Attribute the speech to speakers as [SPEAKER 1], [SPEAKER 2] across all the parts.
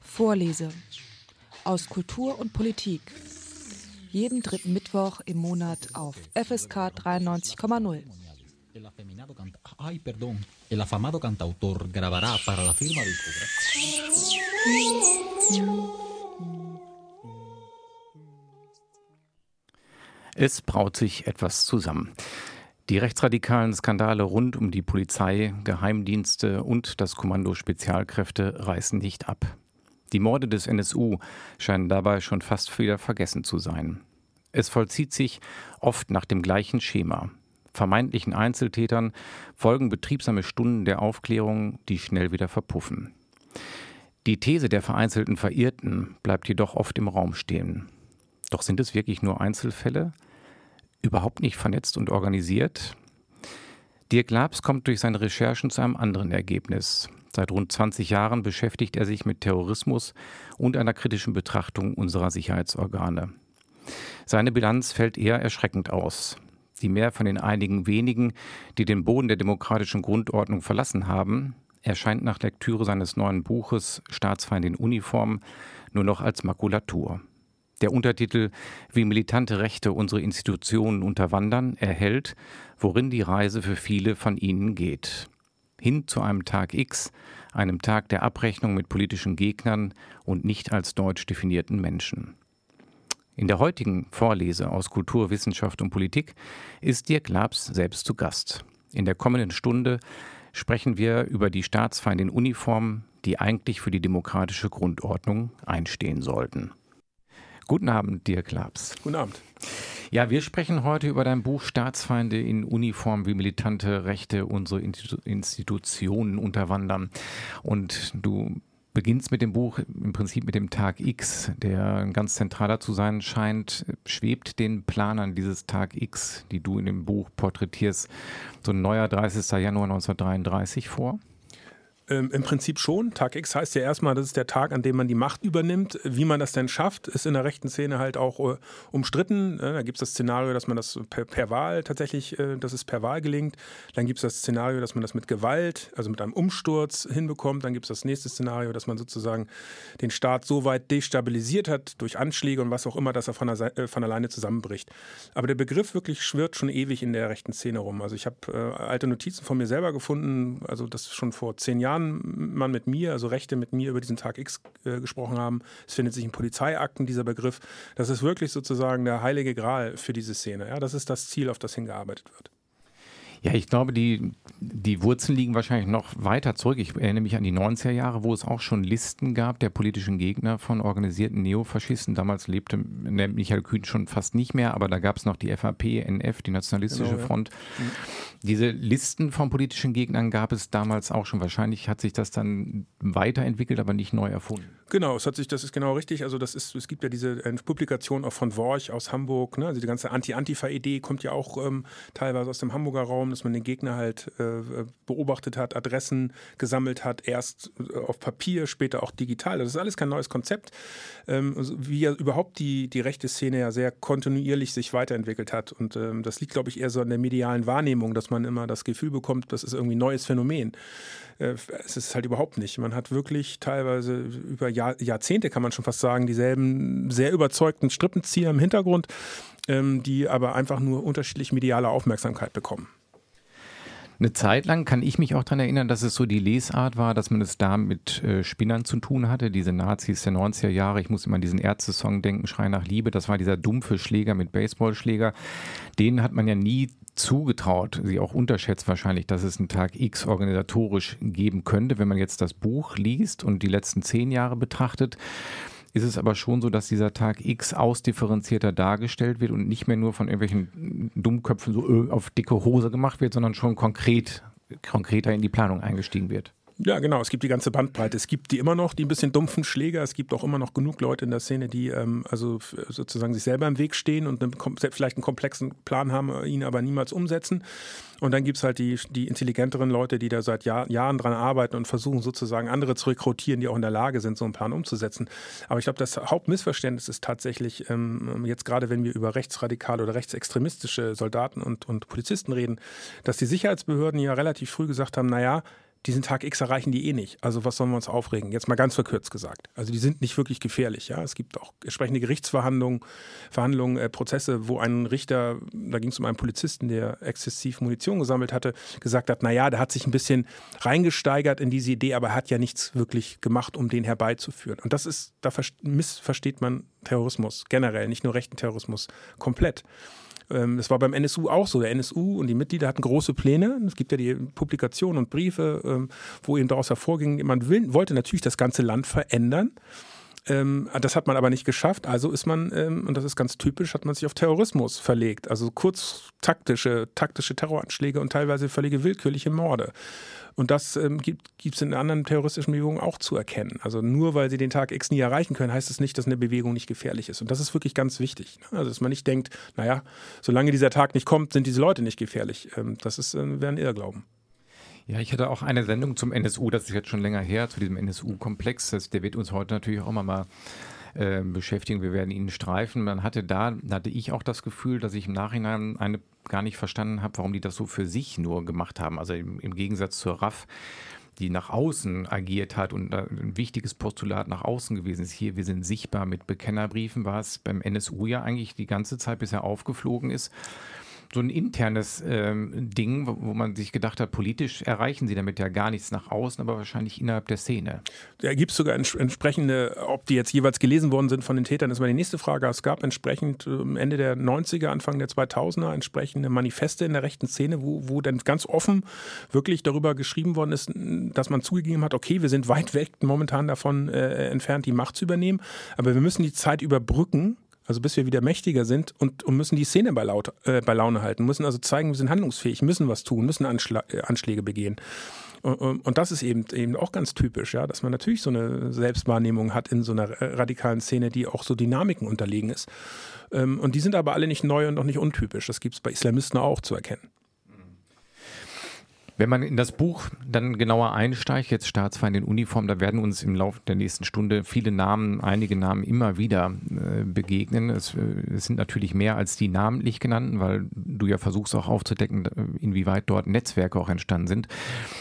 [SPEAKER 1] Vorlese aus Kultur und Politik. Jeden dritten Mittwoch im Monat auf FSK 93,0. El afeminado canta Ay, perdón. El afamado cantautor grabará para la firma discográfica.
[SPEAKER 2] Es braut sich etwas zusammen. Die rechtsradikalen Skandale rund um die Polizei, Geheimdienste und das Kommando Spezialkräfte reißen nicht ab. Die Morde des NSU scheinen dabei schon fast wieder vergessen zu sein. Es vollzieht sich oft nach dem gleichen Schema. Vermeintlichen Einzeltätern folgen betriebsame Stunden der Aufklärung, die schnell wieder verpuffen. Die These der vereinzelten Verirrten bleibt jedoch oft im Raum stehen. Doch sind es wirklich nur Einzelfälle? Überhaupt nicht vernetzt und organisiert? Dirk Labs kommt durch seine Recherchen zu einem anderen Ergebnis. Seit rund 20 Jahren beschäftigt er sich mit Terrorismus und einer kritischen Betrachtung unserer Sicherheitsorgane. Seine Bilanz fällt eher erschreckend aus. Die mehr von den einigen wenigen, die den Boden der demokratischen Grundordnung verlassen haben, erscheint nach Lektüre seines neuen Buches Staatsfeind in Uniform nur noch als Makulatur. Der Untertitel Wie militante Rechte unsere Institutionen unterwandern erhält, worin die Reise für viele von ihnen geht. Hin zu einem Tag X, einem Tag der Abrechnung mit politischen Gegnern und nicht als deutsch definierten Menschen. In der heutigen Vorlese aus Kultur, Wissenschaft und Politik ist Dirk Labs selbst zu Gast. In der kommenden Stunde sprechen wir über die Staatsfeinde in Uniform, die eigentlich für die demokratische Grundordnung einstehen sollten. Guten Abend, Dirk Labs.
[SPEAKER 3] Guten Abend.
[SPEAKER 2] Ja, wir sprechen heute über dein Buch Staatsfeinde in Uniform, wie militante Rechte unsere Institutionen unterwandern. Und du beginnst mit dem Buch im Prinzip mit dem Tag X, der ganz zentraler zu sein scheint. Schwebt den Planern dieses Tag X, die du in dem Buch porträtierst, so ein neuer 30. Januar 1933 vor?
[SPEAKER 3] Ähm, Im Prinzip schon. Tag X heißt ja erstmal, das ist der Tag, an dem man die Macht übernimmt. Wie man das denn schafft, ist in der rechten Szene halt auch äh, umstritten. Äh, da gibt es das Szenario, dass man das per, per Wahl tatsächlich, äh, dass es per Wahl gelingt. Dann gibt es das Szenario, dass man das mit Gewalt, also mit einem Umsturz hinbekommt. Dann gibt es das nächste Szenario, dass man sozusagen den Staat so weit destabilisiert hat durch Anschläge und was auch immer, dass er von, der, äh, von alleine zusammenbricht. Aber der Begriff wirklich schwirrt schon ewig in der rechten Szene rum. Also ich habe äh, alte Notizen von mir selber gefunden, also das schon vor zehn Jahren Jahren man mit mir, also Rechte mit mir über diesen Tag X äh, gesprochen haben. Es findet sich in Polizeiakten dieser Begriff. Das ist wirklich sozusagen der heilige Gral für diese Szene. Ja? Das ist das Ziel, auf das hingearbeitet wird.
[SPEAKER 2] Ja, ich glaube, die, die Wurzeln liegen wahrscheinlich noch weiter zurück. Ich erinnere mich an die 90er Jahre, wo es auch schon Listen gab der politischen Gegner von organisierten Neofaschisten. Damals lebte Michael Kühn schon fast nicht mehr, aber da gab es noch die FAP, NF, die Nationalistische genau, Front. Ja. Mhm. Diese Listen von politischen Gegnern gab es damals auch schon. Wahrscheinlich hat sich das dann weiterentwickelt, aber nicht neu erfunden.
[SPEAKER 3] Genau, es hat sich, das ist genau richtig. Also das ist, es gibt ja diese äh, Publikation auch von Worch aus Hamburg. Ne? Also die ganze Anti-Antifa-Idee kommt ja auch ähm, teilweise aus dem Hamburger Raum dass man den Gegner halt äh, beobachtet hat, Adressen gesammelt hat, erst äh, auf Papier, später auch digital. Das ist alles kein neues Konzept, ähm, also wie ja überhaupt die, die rechte Szene ja sehr kontinuierlich sich weiterentwickelt hat. Und ähm, das liegt, glaube ich, eher so an der medialen Wahrnehmung, dass man immer das Gefühl bekommt, das ist irgendwie ein neues Phänomen. Äh, es ist halt überhaupt nicht. Man hat wirklich teilweise über Jahr, Jahrzehnte, kann man schon fast sagen, dieselben sehr überzeugten Strippenzieher im Hintergrund, ähm, die aber einfach nur unterschiedlich mediale Aufmerksamkeit bekommen.
[SPEAKER 2] Eine Zeit lang kann ich mich auch daran erinnern, dass es so die Lesart war, dass man es da mit äh, Spinnern zu tun hatte. Diese Nazis der 90er Jahre, ich muss immer an diesen Ärzte-Song denken, Schrei nach Liebe, das war dieser dumpfe Schläger mit Baseballschläger. Den hat man ja nie zugetraut, sie auch unterschätzt wahrscheinlich, dass es einen Tag X organisatorisch geben könnte. Wenn man jetzt das Buch liest und die letzten zehn Jahre betrachtet, ist es aber schon so, dass dieser Tag X ausdifferenzierter dargestellt wird und nicht mehr nur von irgendwelchen Dummköpfen so äh, auf dicke Hose gemacht wird, sondern schon konkret, konkreter in die Planung eingestiegen wird.
[SPEAKER 3] Ja, genau. Es gibt die ganze Bandbreite. Es gibt die immer noch, die ein bisschen dumpfen Schläger. Es gibt auch immer noch genug Leute in der Szene, die ähm, also sozusagen sich selber im Weg stehen und einen, vielleicht einen komplexen Plan haben, ihn aber niemals umsetzen. Und dann gibt es halt die, die intelligenteren Leute, die da seit Jahr, Jahren dran arbeiten und versuchen sozusagen andere zu rekrutieren, die auch in der Lage sind, so einen Plan umzusetzen. Aber ich glaube, das Hauptmissverständnis ist tatsächlich, ähm, jetzt gerade wenn wir über rechtsradikale oder rechtsextremistische Soldaten und, und Polizisten reden, dass die Sicherheitsbehörden ja relativ früh gesagt haben, naja, diesen Tag X erreichen die eh nicht. Also was sollen wir uns aufregen? Jetzt mal ganz verkürzt gesagt. Also die sind nicht wirklich gefährlich. Ja, es gibt auch entsprechende Gerichtsverhandlungen, Verhandlungen, äh, Prozesse, wo ein Richter, da ging es um einen Polizisten, der exzessiv Munition gesammelt hatte, gesagt hat, naja, der hat sich ein bisschen reingesteigert in diese Idee, aber er hat ja nichts wirklich gemacht, um den herbeizuführen. Und das ist, da missversteht man Terrorismus generell, nicht nur rechten Terrorismus komplett. Ähm, das war beim NSU auch so. Der NSU und die Mitglieder hatten große Pläne. Es gibt ja die Publikationen und Briefe, ähm, wo eben daraus hervorging, man will, wollte natürlich das ganze Land verändern. Ähm, das hat man aber nicht geschafft. Also ist man, ähm, und das ist ganz typisch, hat man sich auf Terrorismus verlegt. Also kurz taktische, taktische Terroranschläge und teilweise völlige willkürliche Morde. Und das ähm, gibt es in anderen terroristischen Bewegungen auch zu erkennen. Also nur weil sie den Tag X nie erreichen können, heißt es das nicht, dass eine Bewegung nicht gefährlich ist. Und das ist wirklich ganz wichtig. Ne? Also dass man nicht denkt, naja, solange dieser Tag nicht kommt, sind diese Leute nicht gefährlich. Ähm, das ist, äh, wäre ein Irrglauben.
[SPEAKER 2] Ja, ich hatte auch eine Sendung zum NSU, das ist jetzt schon länger her, zu diesem NSU-Komplex. Der wird uns heute natürlich auch mal äh, beschäftigen. Wir werden ihn streifen. Man hatte da, hatte ich auch das Gefühl, dass ich im Nachhinein eine gar nicht verstanden habe, warum die das so für sich nur gemacht haben. Also im, im Gegensatz zur RAF, die nach außen agiert hat und ein wichtiges Postulat nach außen gewesen ist. Hier, wir sind sichtbar mit Bekennerbriefen, war es beim NSU ja eigentlich die ganze Zeit bisher aufgeflogen ist so ein internes ähm, Ding, wo man sich gedacht hat, politisch erreichen sie damit ja gar nichts nach außen, aber wahrscheinlich innerhalb der Szene.
[SPEAKER 3] Da gibt es sogar ents entsprechende, ob die jetzt jeweils gelesen worden sind von den Tätern, ist die nächste Frage. Es gab entsprechend ähm, Ende der 90er, Anfang der 2000er entsprechende Manifeste in der rechten Szene, wo, wo dann ganz offen wirklich darüber geschrieben worden ist, dass man zugegeben hat, okay, wir sind weit weg momentan davon äh, entfernt, die Macht zu übernehmen, aber wir müssen die Zeit überbrücken, also bis wir wieder mächtiger sind und, und müssen die Szene bei, Laut, äh, bei Laune halten, müssen also zeigen, wir sind handlungsfähig, müssen was tun, müssen Anschla äh, Anschläge begehen. Und, das ist eben, eben auch ganz typisch, ja, dass man natürlich so eine Selbstwahrnehmung hat in so einer äh, radikalen Szene, die auch so Dynamiken unterlegen ist. Ähm, und die sind aber alle nicht neu und auch nicht untypisch. Das gibt es bei Islamisten auch zu erkennen.
[SPEAKER 2] Wenn man in das Buch dann genauer einsteigt, jetzt Staatsfeind in Uniform, da werden uns im Laufe der nächsten Stunde viele Namen, einige Namen immer wieder äh, begegnen. Es, äh, es, sind natürlich mehr als die namentlich genannten, weil du ja versuchst auch aufzudecken, inwieweit dort Netzwerke auch entstanden sind.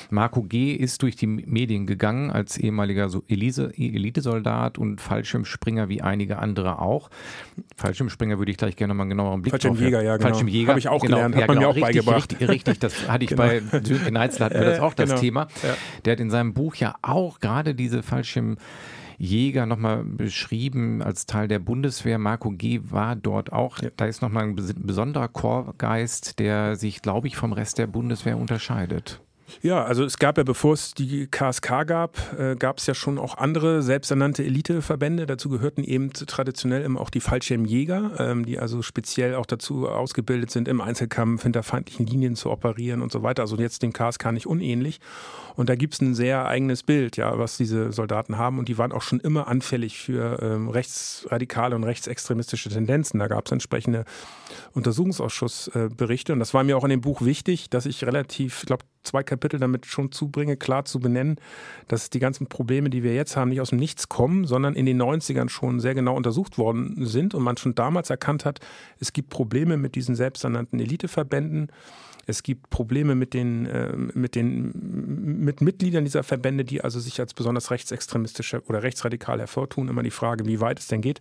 [SPEAKER 2] Marco G. ist durch die Medien gegangen als ehemaliger so Elise, Elitesoldat und Fallschirmspringer wie einige andere auch. Fallschirmspringer würde ich gleich gerne mal einen genaueren Blick
[SPEAKER 3] Fallschirmjäger, ja,
[SPEAKER 2] genau. Fallschirmjäger.
[SPEAKER 3] Habe ich auch genau, gelernt, hat ja, man genau, mir auch
[SPEAKER 2] richtig,
[SPEAKER 3] beigebracht.
[SPEAKER 2] Richtig, richtig, das hatte ich genau. bei Sönke Neitzel hatten wir das auch das genau. Thema. Ja. Der hat in seinem Buch ja auch gerade diese Fallschirmjäger nochmal beschrieben als Teil der Bundeswehr. Marco G. war dort auch. Ja. Da ist nochmal ein besonderer Chorgeist, der sich, glaube ich, vom Rest der Bundeswehr unterscheidet.
[SPEAKER 3] Ja, also es gab ja, bevor es die KSK gab, äh, gab es ja schon auch andere selbsternannte Eliteverbände. Dazu gehörten eben traditionell immer auch die Fallschirmjäger, ähm, die also speziell auch dazu ausgebildet sind, im Einzelkampf hinter feindlichen Linien zu operieren und so weiter. Also jetzt dem KSK nicht unähnlich. Und da gibt es ein sehr eigenes Bild, ja, was diese Soldaten haben. Und die waren auch schon immer anfällig für ähm, rechtsradikale und rechtsextremistische Tendenzen. Da gab es entsprechende Untersuchungsausschussberichte. Äh, und das war mir auch in dem Buch wichtig, dass ich relativ, ich glaube, zwei Kapitel damit schon zubringe, klar zu benennen, dass die ganzen Probleme, die wir jetzt haben, nicht aus dem Nichts kommen, sondern in den 90ern schon sehr genau untersucht worden sind und man schon damals erkannt hat, es gibt Probleme mit diesen selbsternannten Eliteverbänden. Es gibt Probleme mit den, äh, mit den mit Mitgliedern dieser Verbände, die also sich als besonders rechtsextremistische oder rechtsradikal hervortun. Immer die Frage, wie weit es denn geht.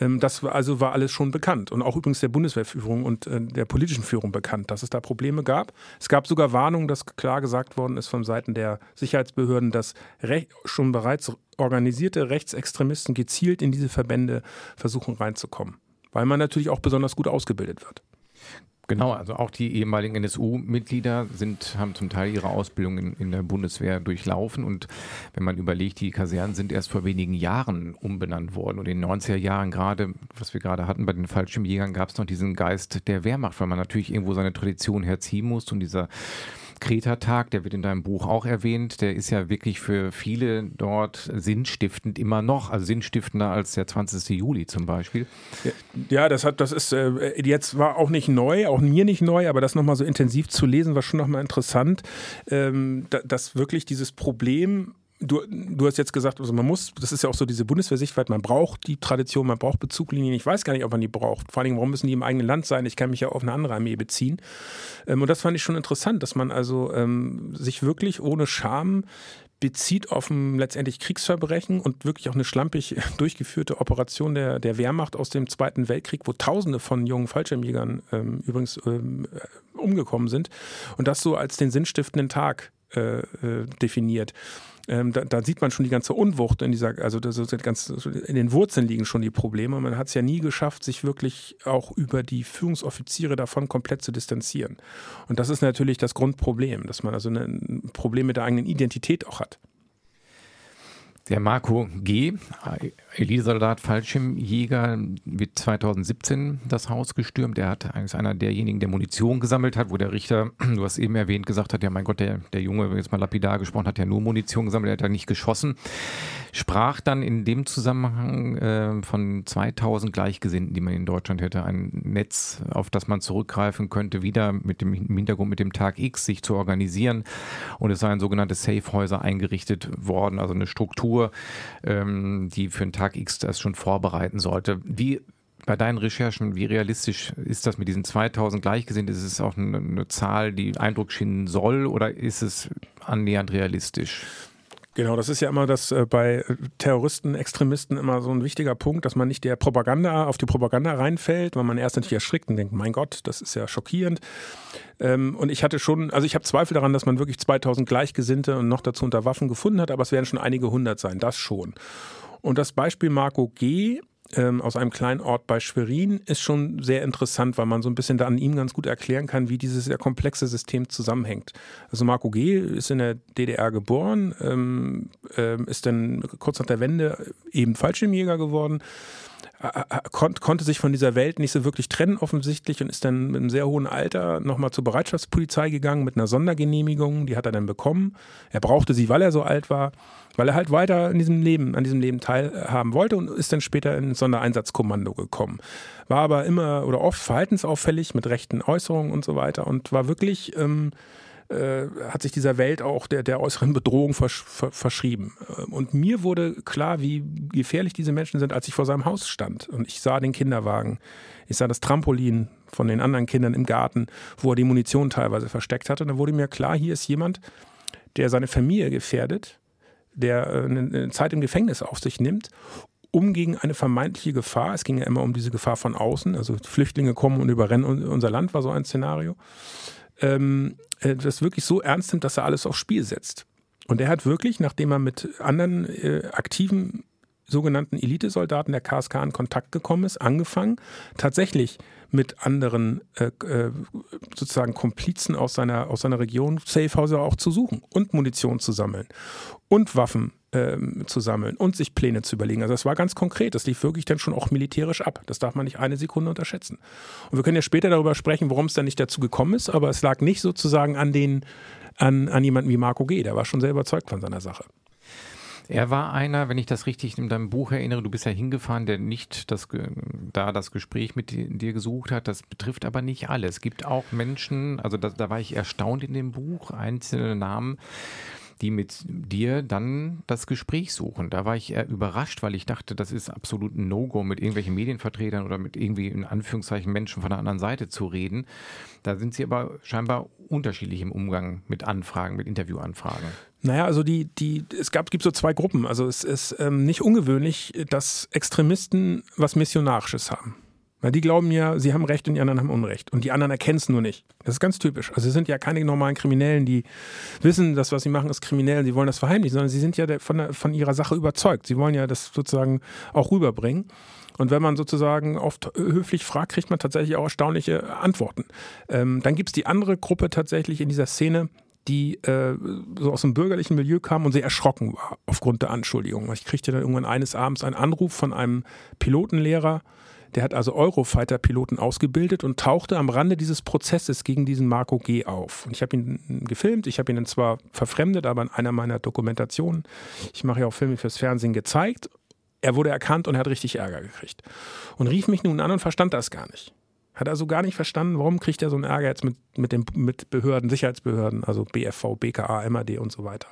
[SPEAKER 3] Ähm, das war, also war alles schon bekannt und auch übrigens der Bundeswehrführung und äh, der politischen Führung bekannt, dass es da Probleme gab. Es gab sogar Warnungen, dass klar gesagt worden ist von Seiten der Sicherheitsbehörden, dass schon bereits organisierte Rechtsextremisten gezielt in diese Verbände versuchen reinzukommen, weil man natürlich auch besonders gut ausgebildet wird.
[SPEAKER 2] Genau, also auch die ehemaligen NSU-Mitglieder sind, haben zum Teil ihre Ausbildung in, in, der Bundeswehr durchlaufen. Und wenn man überlegt, die Kasernen sind erst vor wenigen Jahren umbenannt worden. Und in den 90er Jahren gerade, was wir gerade hatten bei den Fallschirmjägern, gab es noch diesen Geist der Wehrmacht, weil man natürlich irgendwo seine Tradition herziehen muss. Und dieser Kreta-Tag, der wird in deinem Buch auch erwähnt, der ist ja wirklich für viele dort sinnstiftend immer noch, also sinnstiftender als der 20. Juli zum Beispiel.
[SPEAKER 3] Ja, das hat, das ist äh, jetzt war auch nicht neu, auch mir nicht neu, aber das nochmal so intensiv zu lesen, war schon nochmal interessant, ähm, dass wirklich dieses Problem Du, du hast jetzt gesagt, also man muss, das ist ja auch so diese Bundeswehrsichtweite, man braucht die Tradition, man braucht Bezuglinien. Ich weiß gar nicht, ob man die braucht. Vor allem, warum müssen die im eigenen Land sein? Ich kann mich ja auf eine andere Armee beziehen. Ähm, und das fand ich schon interessant, dass man also ähm, sich wirklich ohne Scham bezieht auf ein letztendlich Kriegsverbrechen und wirklich auch eine schlampig durchgeführte Operation der, der Wehrmacht aus dem Zweiten Weltkrieg, wo Tausende von jungen Fallschirmjägern ähm, übrigens ähm, umgekommen sind und das so als den sinnstiftenden Tag äh, äh, definiert ähm, da, da, sieht man schon die ganze Unwucht in dieser, also das ganz, in den Wurzeln liegen schon die Probleme. Man hat es ja nie geschafft, sich wirklich auch über die Führungsoffiziere davon komplett zu distanzieren. Und das ist natürlich das Grundproblem, dass man also ein Problem mit der eigenen Identität auch hat.
[SPEAKER 2] Der Marco G., Elitesoldat Fallschirmjäger, wird 2017 das Haus gestürmt. Er hat ist einer derjenigen, der Munition gesammelt hat, wo der Richter, du hast eben erwähnt, gesagt hat, ja mein Gott, der, der Junge, jetzt mal lapidar gesprochen, hat ja nur Munition gesammelt, er hat ja nicht geschossen. Sprach dann in dem Zusammenhang äh, von 2000 Gleichgesinnten, die man in Deutschland hätte, ein Netz, auf das man zurückgreifen könnte, wieder mit dem Hintergrund mit dem Tag X sich zu organisieren. Und es seien sogenannte Safe-Häuser eingerichtet worden, also eine Struktur, Struktur, ähm, die für den Tag X das schon vorbereiten sollte. Wie bei deinen Recherchen, wie realistisch ist das mit diesen 2000 Gleichgesinnten? Ist es auch eine, eine Zahl, die Eindruck schienen soll oder ist es annähernd realistisch?
[SPEAKER 3] Genau, das ist ja immer das äh, bei Terroristen, Extremisten immer so ein wichtiger Punkt, dass man nicht der Propaganda auf die Propaganda reinfällt, weil man erst natürlich erschrickt und denkt, mein Gott, das ist ja schockierend. Ähm, und ich hatte schon, also ich habe Zweifel daran, dass man wirklich 2000 Gleichgesinnte und noch dazu unter Waffen gefunden hat, aber es werden schon einige hundert sein, das schon. Und das Beispiel Marco G ähm, aus einem kleinen Ort bei Schwerin ist schon sehr interessant, weil man so ein bisschen da an ihm ganz gut erklären kann, wie dieses sehr komplexe System zusammenhängt. Also Marco G. ist in der DDR geboren, ähm, ähm, ist dann kurz nach der Wende eben Fallschirmjäger geworden, konnte sich von dieser Welt nicht so wirklich trennen offensichtlich und ist dann mit einem sehr hohen Alter nochmal zur Bereitschaftspolizei gegangen mit einer Sondergenehmigung, die hat er dann bekommen. Er brauchte sie, weil er so alt war weil er halt weiter in diesem Leben, an diesem Leben teilhaben wollte und ist dann später ins Sondereinsatzkommando gekommen. War aber immer oder oft verhaltensauffällig mit rechten Äußerungen und so weiter und war wirklich, ähm, äh, hat sich dieser Welt auch der, der äußeren Bedrohung versch verschrieben. Und mir wurde klar, wie gefährlich diese Menschen sind, als ich vor seinem Haus stand und ich sah den Kinderwagen. Ich sah das Trampolin von den anderen Kindern im Garten, wo er die Munition teilweise versteckt hatte. Und da wurde mir klar, hier ist jemand, der seine Familie gefährdet, der äh, eine Zeit im Gefängnis auf sich nimmt, um gegen eine vermeintliche Gefahr, es ging ja immer um diese Gefahr von außen, also Flüchtlinge kommen und überrennen unser Land, war so ein Szenario, ähm, äh, das wirklich so ernst nimmt, dass er alles aufs Spiel setzt. Und er hat wirklich, nachdem er mit anderen äh, aktiven sogenannten Elitesoldaten der KSK in Kontakt gekommen ist, angefangen, tatsächlich mit anderen äh, äh, sozusagen Komplizen aus seiner, aus seiner Region Safehäuser auch zu suchen und Munition zu sammeln und Waffen ähm, zu sammeln und sich Pläne zu überlegen. Also das war ganz konkret. Das lief wirklich dann schon auch militärisch ab. Das darf man nicht eine Sekunde unterschätzen. Und wir können ja später darüber sprechen, warum es dann nicht dazu gekommen ist, aber es lag nicht sozusagen an den an, an jemanden wie Marco G. Der war schon sehr überzeugt von seiner Sache.
[SPEAKER 2] Er war einer, wenn ich das richtig in deinem Buch erinnere, du bist ja hingefahren, der nicht das, da das Gespräch mit dir gesucht hat. Das betrifft aber nicht alle. Es gibt auch Menschen, also da, da war ich erstaunt in dem Buch, einzelne Namen, die mit dir dann das Gespräch suchen. Da war ich eher überrascht, weil ich dachte, das ist absolut ein No-Go, mit irgendwelchen Medienvertretern oder mit irgendwie in Anführungszeichen Menschen von der anderen Seite zu reden. Da sind sie aber scheinbar unterschiedlich im Umgang mit Anfragen, mit Interviewanfragen.
[SPEAKER 3] Naja, also die, die, es gab, gibt so zwei Gruppen. Also es ist ähm, nicht ungewöhnlich, dass Extremisten was Missionarisches haben. Weil die glauben ja, sie haben Recht und die anderen haben Unrecht. Und die anderen erkennen es nur nicht. Das ist ganz typisch. Also sie sind ja keine normalen Kriminellen, die wissen, dass was sie machen ist kriminell sie wollen das verheimlichen, sondern sie sind ja von, von ihrer Sache überzeugt. Sie wollen ja das sozusagen auch rüberbringen. Und wenn man sozusagen oft höflich fragt, kriegt man tatsächlich auch erstaunliche Antworten. Ähm, dann gibt es die andere Gruppe tatsächlich in dieser Szene, die äh, so aus dem bürgerlichen Milieu kam und sehr erschrocken war aufgrund der Anschuldigungen. Ich kriegte dann irgendwann eines Abends einen Anruf von einem Pilotenlehrer, Der hat also Eurofighter-Piloten ausgebildet und tauchte am Rande dieses Prozesses gegen diesen Marco G. auf. Und ich habe ihn gefilmt, ich habe ihn dann zwar verfremdet, aber in einer meiner Dokumentationen, ich mache ja auch Filme fürs Fernsehen, gezeigt. Er wurde erkannt und hat richtig Ärger gekriegt. Und rief mich nun an und verstand das gar nicht. Hat also gar nicht verstanden, warum kriegt er so einen Ärger jetzt mit, mit, den, mit Behörden, Sicherheitsbehörden, also BFV, BKA, MAD und so weiter.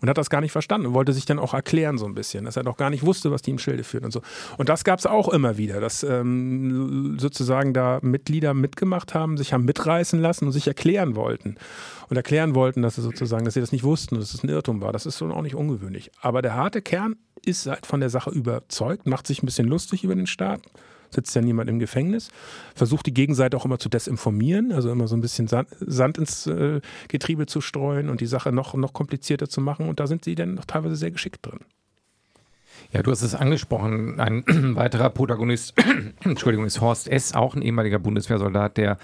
[SPEAKER 3] Und hat das gar nicht verstanden und wollte sich dann auch erklären so ein bisschen, dass er doch gar nicht wusste, was die im Schilde führen und so. Und das gab es auch immer wieder, dass ähm, sozusagen da Mitglieder mitgemacht haben, sich haben mitreißen lassen und sich erklären wollten. Und erklären wollten, dass sie sozusagen, dass sie das nicht wussten, dass es ein Irrtum war. Das ist schon auch nicht ungewöhnlich. Aber der harte Kern ist halt von der Sache überzeugt, macht sich ein bisschen lustig über den Staat sitzt ja niemand im Gefängnis, versucht die Gegenseite auch immer zu desinformieren, also immer so ein bisschen Sand, ins äh, Getriebe zu streuen und die Sache noch, noch komplizierter zu machen. Und da sind sie dann noch teilweise sehr geschickt drin.
[SPEAKER 2] Ja, du hast es angesprochen. Ein weiterer Protagonist, Entschuldigung, ist Horst S., auch ein ehemaliger Bundeswehrsoldat, der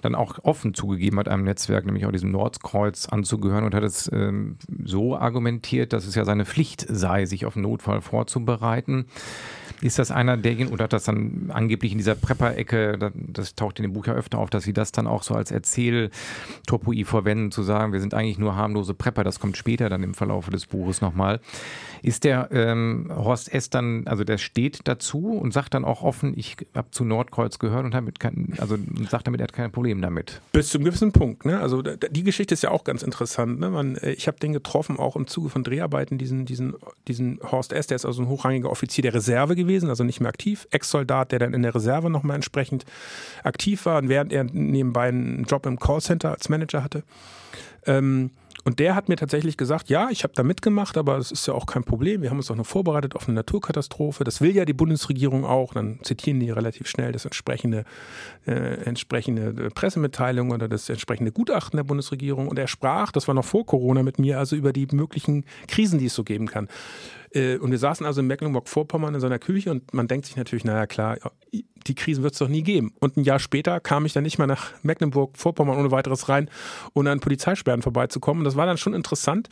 [SPEAKER 2] dann auch offen zugegeben hat, einem Netzwerk, nämlich auch diesem Nordkreuz anzugehören und hat es ähm, so argumentiert, dass es ja seine Pflicht sei, sich auf einen Notfall vorzubereiten. Ist das einer derjenigen, oder hat das dann angeblich in dieser Prepper-Ecke, das taucht in dem Buch ja öfter auf, dass sie das dann auch so als Erzähltopoi verwenden, zu sagen, wir sind eigentlich nur harmlose Prepper, das kommt später dann im Verlauf des Buches nochmal. Ist der ähm, Horst S. dann, also der steht dazu und sagt dann auch offen, ich habe zu Nordkreuz gehört und damit kein, also sagt damit, er hat kein Problem damit.
[SPEAKER 3] Bis zum gewissen Punkt, ne? Also die Geschichte ist ja auch ganz interessant. Ne? Man, äh, ich habe den getroffen, auch im Zuge von Dreharbeiten, diesen, diesen, diesen Horst S., der ist also ein hochrangiger Offizier der Reserve gewesen, also nicht mehr aktiv, Ex-Soldat, der dann in der Reserve nochmal entsprechend aktiv war und während er nebenbei einen Job im Callcenter als Manager hatte. Ähm, und der hat mir tatsächlich gesagt, ja, ich habe da mitgemacht, aber es ist ja auch kein Problem. Wir haben uns auch noch vorbereitet auf eine Naturkatastrophe. Das will ja die Bundesregierung auch. Dann zitieren die relativ schnell das entsprechende, äh, entsprechende Pressemitteilung oder das entsprechende Gutachten der Bundesregierung. Und er sprach, das war noch vor Corona mit mir, also über die möglichen Krisen, die es so geben kann. Äh, und wir saßen also in Mecklenburg-Vorpommern in seiner Küche und man denkt sich natürlich, naja klar, die Krisen wird es doch nie geben. Und ein Jahr später kam ich dann nicht mal nach Mecklenburg-Vorpommern ohne weiteres rein, ohne an Polizeisperren vorbeizukommen. Das war dann schon interessant.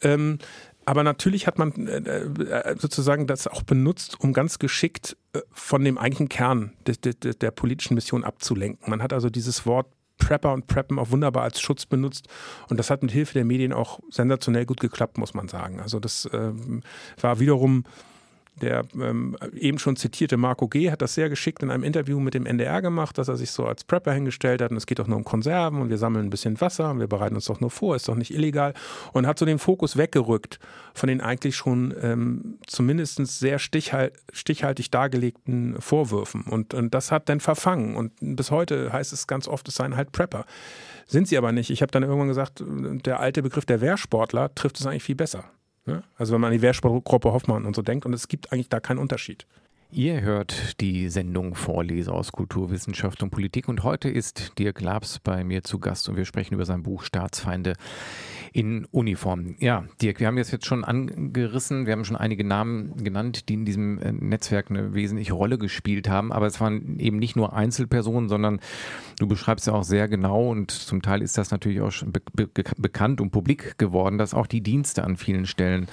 [SPEAKER 3] Ähm, aber natürlich hat man äh, äh, sozusagen das auch benutzt, um ganz geschickt von dem eigentlichen Kern der, der, der politischen Mission abzulenken. Man hat also dieses Wort Prepper und Preppen auch wunderbar als Schutz benutzt. Und das hat mit Hilfe der Medien auch sensationell gut geklappt, muss man sagen. Also das ähm, war wiederum der ähm, eben schon zitierte Marco G. hat das sehr geschickt in einem Interview mit dem NDR gemacht, dass er sich so als Prepper hingestellt hat und es geht doch nur um Konserven und wir sammeln ein bisschen Wasser und wir bereiten uns doch nur vor, ist doch nicht illegal und hat so den Fokus weggerückt von den eigentlich schon ähm, zumindest sehr stichhalt, stichhaltig dargelegten Vorwürfen und, und das hat dann verfangen und bis heute heißt es ganz oft, es seien halt Prepper. Sind sie aber nicht. Ich habe dann irgendwann gesagt, der alte Begriff der Wehrsportler trifft es eigentlich viel besser. Ne? Also wenn man an die Wehrsportgruppe Hoffmann und so denkt und es gibt eigentlich da keinen Unterschied.
[SPEAKER 2] Ihr hört die Sendung Vorleser aus Kulturwissenschaft und Politik und heute ist Dirk Labs bei mir zu Gast und wir sprechen über sein Buch Staatsfeinde in Uniform. Ja, Dirk, wir haben jetzt schon angerissen, wir haben schon einige Namen genannt, die in diesem äh, Netzwerk eine wesentliche Rolle gespielt haben, aber es waren eben nicht nur Einzelpersonen, sondern du beschreibst ja auch sehr genau und zum Teil ist das natürlich auch schon be be bekannt und publik geworden, dass auch die Dienste an vielen Stellen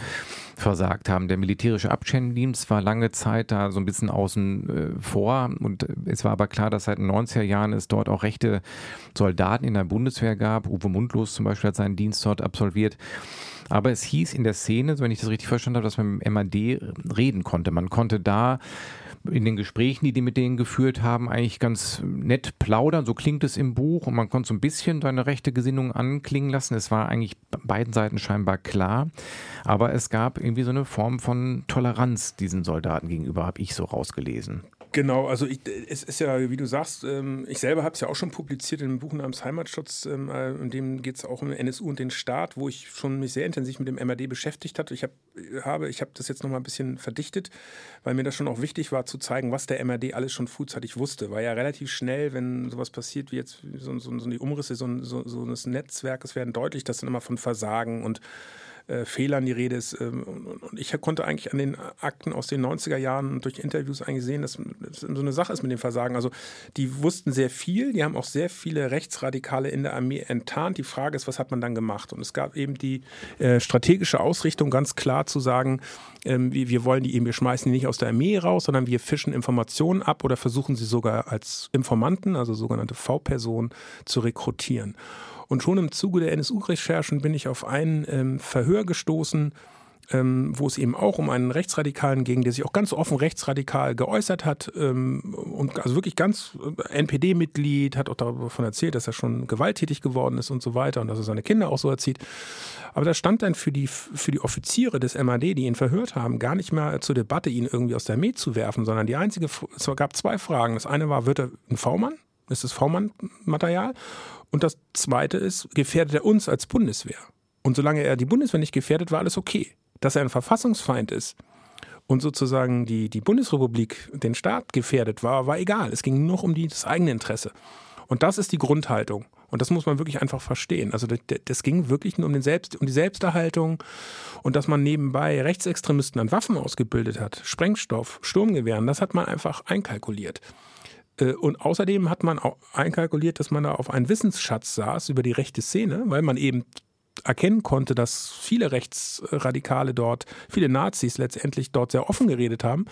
[SPEAKER 2] versagt haben. Der militärische Abschirmdienst war lange Zeit da so ein bisschen außen äh, vor und es war aber klar, dass seit den 90er Jahren es dort auch rechte Soldaten in der Bundeswehr gab. Uwe Mundlos zum Beispiel hat seinen Dienst dort absolviert. Aber es hieß in der Szene, wenn ich das richtig verstanden habe, dass man mit dem MAD reden konnte. Man konnte da in den Gesprächen, die die mit denen geführt haben, eigentlich ganz nett plaudern. So klingt es im Buch und man konnte so ein bisschen seine rechte Gesinnung anklingen lassen. Es war eigentlich beiden Seiten scheinbar klar, aber es gab irgendwie so eine Form von Toleranz diesen Soldaten gegenüber, habe ich so rausgelesen.
[SPEAKER 3] Genau, also ich, es ist ja, wie du sagst, ähm, ich selber habe es ja auch schon publiziert in dem Buch namens Heimatschutz, ähm, äh, in dem geht es auch um NSU und den Staat, wo ich schon mich sehr intensiv mit dem MRD beschäftigt hatte. Ich hab, habe, ich habe das jetzt nochmal ein bisschen verdichtet, weil mir das schon auch wichtig war zu zeigen, was der MRD alles schon frühzeitig wusste. War ja relativ schnell, wenn sowas passiert wie jetzt so, so, so die Umrisse so, so, so eines Netzwerkes werden deutlich, dass dann immer von Versagen und äh, Fehlern die Rede ist. Ähm, und ich konnte eigentlich an den Akten aus den 90er Jahren durch Interviews eigentlich sehen, dass es so eine Sache ist mit dem Versagen. Also die wussten sehr viel, die haben auch sehr viele Rechtsradikale in der Armee enttarnt. Die Frage ist, was hat man dann gemacht? Und es gab eben die äh, strategische Ausrichtung, ganz klar zu sagen, ähm, wir wollen die eben, wir schmeißen die nicht aus der Armee raus, sondern wir fischen Informationen ab oder versuchen sie sogar als Informanten, also sogenannte V-Personen, zu rekrutieren. Und schon im Zuge der NSU-Recherchen bin ich auf ein ähm, Verhör gestoßen, ähm, wo es eben auch um einen Rechtsradikalen ging, der sich auch ganz offen rechtsradikal geäußert hat ähm, und also wirklich ganz äh, NPD-Mitglied, hat auch davon erzählt, dass er schon gewalttätig geworden ist und so weiter und dass er seine Kinder auch so erzieht. Aber da stand dann für die, für die Offiziere des MAD, die ihn verhört haben, gar nicht mehr zur Debatte, ihn irgendwie aus der Armee zu werfen, sondern die einzige, es gab zwei Fragen. Das eine war, wird er ein V-Mann? Ist das V-Mann-Material? Und das Zweite ist, gefährdet er uns als Bundeswehr? Und solange er die Bundeswehr nicht gefährdet, war alles okay. Dass er ein Verfassungsfeind ist und sozusagen die, die Bundesrepublik, den Staat gefährdet war, war egal. Es ging nur noch um die, das eigene Interesse. Und das ist die Grundhaltung. Und das muss man wirklich einfach verstehen. Also das, das ging wirklich nur um, den Selbst, um die Selbsterhaltung und dass man nebenbei Rechtsextremisten an Waffen ausgebildet hat, Sprengstoff, Sturmgewehren, das hat man einfach einkalkuliert. Äh, und außerdem hat man auch einkalkuliert, dass man da auf einen Wissensschatz saß über die rechte Szene, weil man eben erkennen konnte, dass viele Rechtsradikale dort, viele Nazis letztendlich dort sehr offen geredet haben.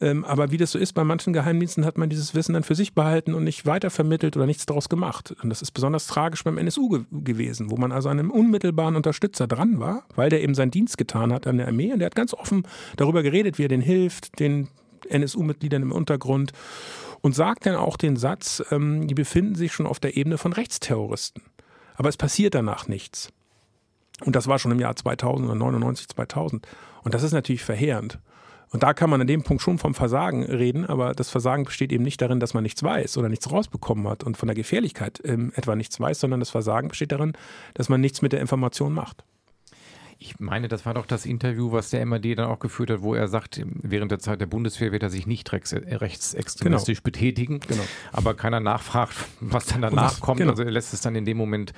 [SPEAKER 3] Ähm, aber wie das so ist, bei manchen Geheimdiensten hat man dieses Wissen dann für sich behalten und nicht weitervermittelt oder nichts daraus gemacht. Und das ist besonders tragisch beim NSU ge gewesen, wo man also einem unmittelbaren Unterstützer dran war, weil der eben seinen Dienst getan hat an der Armee und der hat ganz offen darüber geredet, wie er den hilft, den NSU-Mitgliedern im Untergrund und sagt dann auch den Satz, ähm, die befinden sich schon auf der Ebene von Rechtsterroristen. Aber es passiert danach nichts. Und das war schon im Jahr 2000 oder 99, 2000. Und das ist natürlich verheerend. Und da kann man an dem Punkt schon vom Versagen reden, aber das Versagen besteht eben nicht darin, dass man nichts weiß oder nichts rausbekommen hat und von der Gefährlichkeit ähm, etwa nichts weiß, sondern das Versagen besteht darin, dass man nichts mit der Information macht.
[SPEAKER 2] Ich meine, das war doch das Interview, was der MAD dann auch geführt hat, wo er sagt, während der Zeit der Bundeswehr wird er sich nicht rechtsextremistisch genau. betätigen. Genau. Aber keiner nachfragt, was dann danach das, kommt. Genau. Also er lässt es dann in dem Moment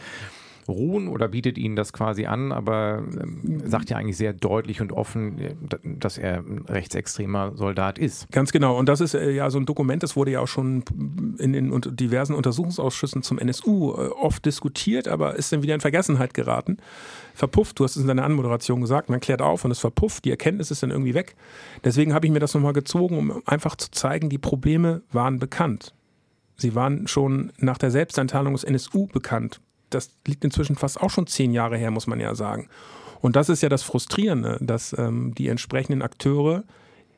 [SPEAKER 2] ruhen oder bietet ihnen das quasi an, aber ähm, sagt ja eigentlich sehr deutlich und offen, äh, dass er ein rechtsextremer Soldat ist.
[SPEAKER 3] Ganz genau. Und das ist äh, ja so ein Dokument, das wurde ja auch schon in den diversen Untersuchungsausschüssen zum NSU äh, oft diskutiert, aber ist dann wieder in Vergessenheit geraten. Verpufft, du hast es in deiner Anmoderation gesagt, man klärt auf und es verpufft, die Erkenntnis ist dann irgendwie weg. Deswegen habe ich mir das nochmal gezogen, um einfach zu zeigen, die Probleme waren bekannt. Sie waren schon nach der Selbsteinteilung des NSU bekannt das liegt inzwischen fast auch schon zehn Jahre her, muss man ja sagen. Und das ist ja das Frustrierende, dass ähm, die entsprechenden Akteure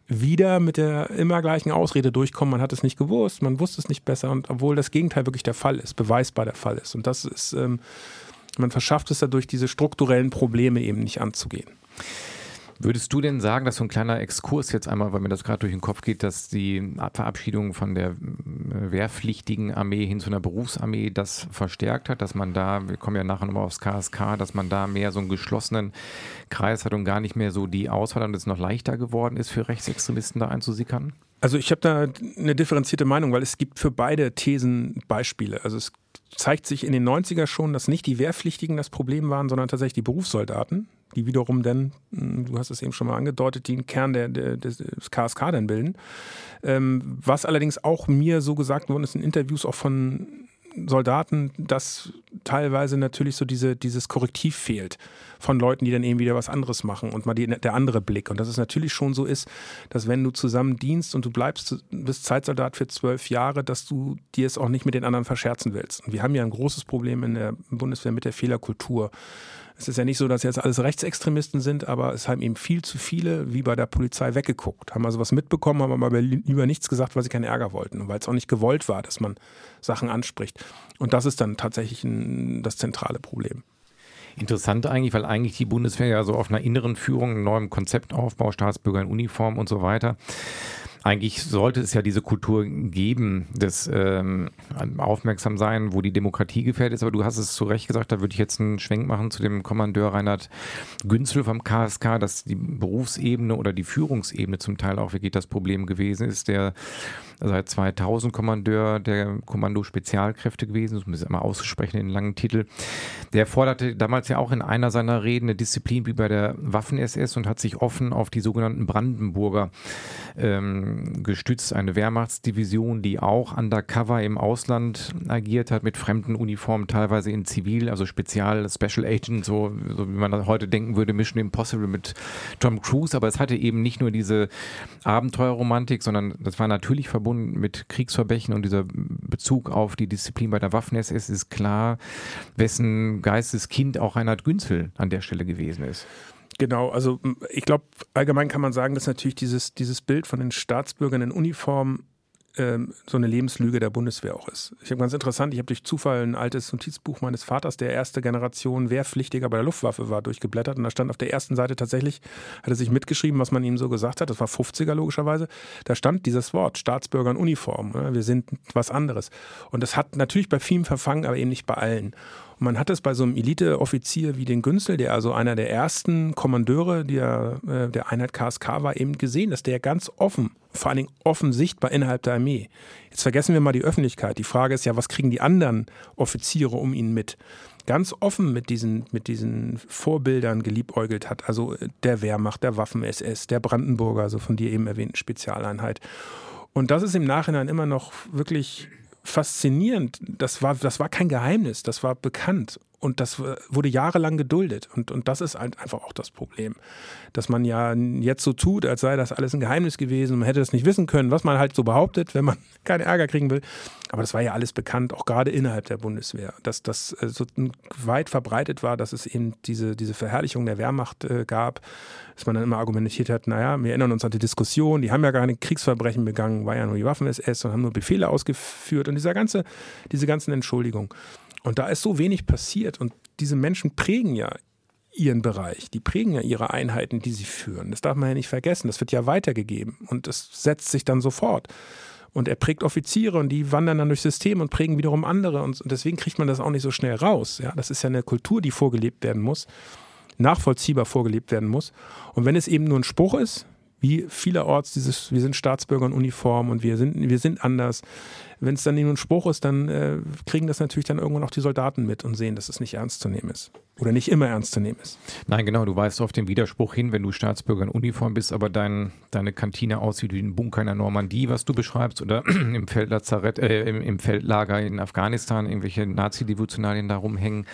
[SPEAKER 3] wieder mit der immer gleichen Ausrede durchkommen, man hat es nicht gewusst, man wusste es nicht besser, und obwohl das Gegenteil wirklich der Fall ist, beweisbar der Fall ist. Und das ist, ähm, man verschafft es dadurch, diese strukturellen Probleme eben nicht anzugehen.
[SPEAKER 2] Würdest du denn sagen, dass so ein kleiner Exkurs jetzt einmal, weil mir das gerade durch den Kopf geht, dass die Verabschiedung von der äh, wehrpflichtigen Armee hin zu einer Berufsarmee das verstärkt hat, dass man da, wir kommen ja nachher nochmal aufs KSK, dass man da mehr so einen geschlossenen Kreis hat und gar nicht mehr so die Auswahl und es noch leichter geworden ist, für Rechtsextremisten da einzusickern?
[SPEAKER 3] Also ich habe da eine differenzierte Meinung, weil es gibt für beide Thesen Beispiele. Also es zeigt sich in den 90er schon, dass nicht die Wehrpflichtigen das Problem waren, sondern tatsächlich die Berufssoldaten, die wiederum dann, hm, du hast es eben schon mal angedeutet, den Kern der, der, des KSK dann bilden. Ähm, was allerdings auch mir so gesagt worden ist in Interviews auch von Soldaten, dass teilweise natürlich so diese, dieses Korrektiv fehlt von Leuten, die dann eben wieder was anderes machen und mal die, der andere Blick. Und dass es natürlich schon so ist, dass wenn du zusammen dienst und du bleibst, bist Zeitsoldat für zwölf Jahre, dass du dir es auch nicht mit den anderen verscherzen willst. Und wir haben ja ein großes Problem in der Bundeswehr mit der Fehlerkultur. Es ist ja nicht so, dass jetzt alles Rechtsextremisten sind, aber es haben eben viel zu viele, wie bei der Polizei, weggeguckt. Haben also was mitbekommen, haben aber lieber nichts gesagt, weil sie keinen Ärger wollten und weil es auch nicht gewollt war, dass man Sachen anspricht. Und das ist dann tatsächlich ein, das zentrale Problem.
[SPEAKER 2] Interessant eigentlich, weil eigentlich die Bundeswehr ja so auf einer inneren Führung, einem neuen Konzeptaufbau, Staatsbürger in Uniform und so weiter eigentlich sollte es ja diese Kultur geben, des ähm, Aufmerksamsein, wo die Demokratie gefährdet ist. Aber du hast es zu Recht gesagt, da würde ich jetzt einen Schwenk machen zu dem Kommandeur Reinhard Günzel vom KSK, dass die Berufsebene oder die Führungsebene zum Teil auch wirklich das Problem gewesen ist. Der seit 2000 Kommandeur der Kommando Spezialkräfte gewesen, um es immer auszusprechen, den langen Titel. Der forderte damals ja auch in einer seiner Reden eine Disziplin wie bei der Waffen-SS und hat sich offen auf die sogenannten Brandenburger ähm, gestützt, eine Wehrmachtsdivision, die auch undercover im Ausland agiert hat, mit fremden Uniformen, teilweise in Zivil, also Spezial, Special Agent, so, so wie man heute denken würde, Mission Impossible mit Tom Cruise, aber es hatte eben nicht nur diese Abenteuerromantik, sondern das war natürlich verbunden mit Kriegsverbrechen und dieser Bezug auf die Disziplin bei der Waffen-SS ist klar, wessen Geisteskind auch Reinhard Günzel an der Stelle gewesen ist.
[SPEAKER 3] Genau, also ich glaube, allgemein kann man sagen, dass natürlich dieses, dieses Bild von den Staatsbürgern in Uniform ähm, so eine Lebenslüge der Bundeswehr auch ist. Ich habe ganz interessant, ich habe durch Zufall ein altes Notizbuch meines Vaters, der erste Generation Wehrpflichtiger bei der Luftwaffe war, durchgeblättert und da stand auf der ersten Seite tatsächlich, hat er sich mitgeschrieben, was man ihm so gesagt hat, das war 50er logischerweise, da stand dieses Wort, Staatsbürger in Uniform, ne? wir sind was anderes. Und das hat natürlich bei vielen verfangen, aber eben nicht bei allen. Und man hat es bei so einem Elite-Offizier wie den Günzel, der also einer der ersten Kommandeure der, äh, der Einheit KSK war, eben gesehen, dass der ganz offen, vor allen Dingen offen sichtbar innerhalb der Armee. Jetzt vergessen wir mal die Öffentlichkeit. Die Frage ist ja, was kriegen die anderen Offiziere um ihn mit? Ganz offen mit diesen, mit diesen Vorbildern geliebäugelt hat. Also äh, der Wehrmacht, der Waffen-SS, der Brandenburger, also von dir eben erwähnten Spezialeinheit. Und das ist im Nachhinein immer noch wirklich faszinierend. Das war, das war kein Geheimnis, das war bekannt. Und das wurde jahrelang geduldet. Und, und das ist einfach auch das Problem. Dass man ja jetzt so tut, als sei das alles ein Geheimnis gewesen. Man hätte das nicht wissen können, was man halt so behauptet, wenn man keinen Ärger kriegen will. Aber das war ja alles bekannt, auch gerade innerhalb der Bundeswehr. Dass das äh, so weit verbreitet war, dass es eben diese, diese Verherrlichung der Wehrmacht äh, gab. Dass man dann immer argumentiert hat, naja, wir erinnern uns an die Diskussion, die haben ja gar keine Kriegsverbrechen begangen, war ja nur die Waffen-SS und haben nur Befehle ausgeführt und dieser ganze, diese ganzen Entschuldigungen. Und da ist so wenig passiert und diese Menschen prägen ja ihren Bereich, die prägen ja ihre Einheiten, die sie führen. Das darf man ja nicht vergessen. Das wird ja weitergegeben und es setzt sich dann sofort. Und er prägt Offiziere und die wandern dann durchs System und prägen wiederum andere. Und deswegen kriegt man das auch nicht so schnell raus. Ja, das ist ja eine Kultur, die vorgelebt werden muss, nachvollziehbar vorgelebt werden muss. Und wenn es eben nur ein Spruch ist, wie vielerorts dieses, wir sind Staatsbürger in Uniform und wir sind, wir sind anders. Wenn es dann nur ein Spruch ist, dann äh, kriegen das natürlich dann irgendwann auch die Soldaten mit und sehen, dass es nicht ernst zu nehmen ist. Oder nicht immer ernst zu nehmen ist.
[SPEAKER 2] Nein, genau, du weißt auf den Widerspruch hin, wenn du Staatsbürger in Uniform bist, aber dein, deine Kantine aussieht wie ein Bunker in der Normandie, was du beschreibst, oder im, äh, im, im Feldlager in Afghanistan, irgendwelche Nazi-Devotionalien da rumhängen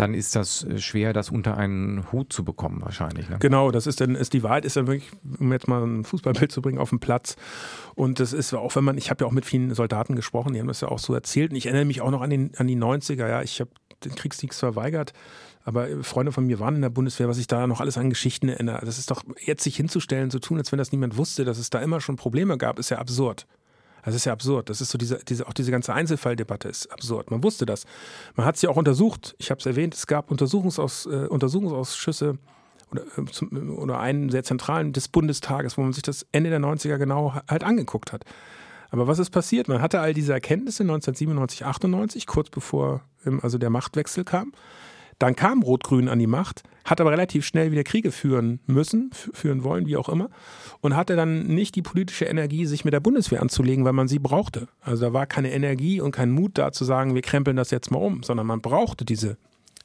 [SPEAKER 2] dann ist das äh, schwer, das unter einen Hut zu bekommen, wahrscheinlich. Ne?
[SPEAKER 3] Genau, das ist dann, ist die Wahrheit ist dann wirklich, um jetzt mal ein Fußballbild zu bringen, auf dem Platz. Und das ist auch, wenn man, ich habe ja auch mit vielen Soldaten gesprochen, die haben das ja auch so erzählt. Und ich erinnere mich auch noch an, den, an die 90er, ja, ich habe den Kriegsdienst verweigert. Aber Freunde von mir waren in der Bundeswehr, was ich da noch alles an Geschichten erinnere. Das ist doch jetzt sich hinzustellen, zu tun, als wenn das niemand wusste, dass es da immer schon Probleme gab, ist ja absurd. Das ist ja absurd. Das ist so diese, diese, auch diese ganze Einzelfalldebatte ist absurd. Man wusste das. Man hat sie auch untersucht. Ich habe es erwähnt, es gab Untersuchungsaus, äh, Untersuchungsausschüsse oder, äh, zum, oder einen sehr zentralen des Bundestages, wo man sich das Ende der 90er genau halt angeguckt hat. Aber was ist passiert? Man hatte all diese Erkenntnisse 1997, 98, kurz bevor ähm, also der Machtwechsel kam. Dann kam Rot-Grün an die Macht, hat aber relativ schnell wieder Kriege führen müssen, führen wollen, wie auch immer, und hatte dann nicht die politische Energie, sich mit der Bundeswehr anzulegen, weil man sie brauchte. Also da war keine Energie und kein Mut da zu sagen, wir krempeln das jetzt mal um, sondern man brauchte diese,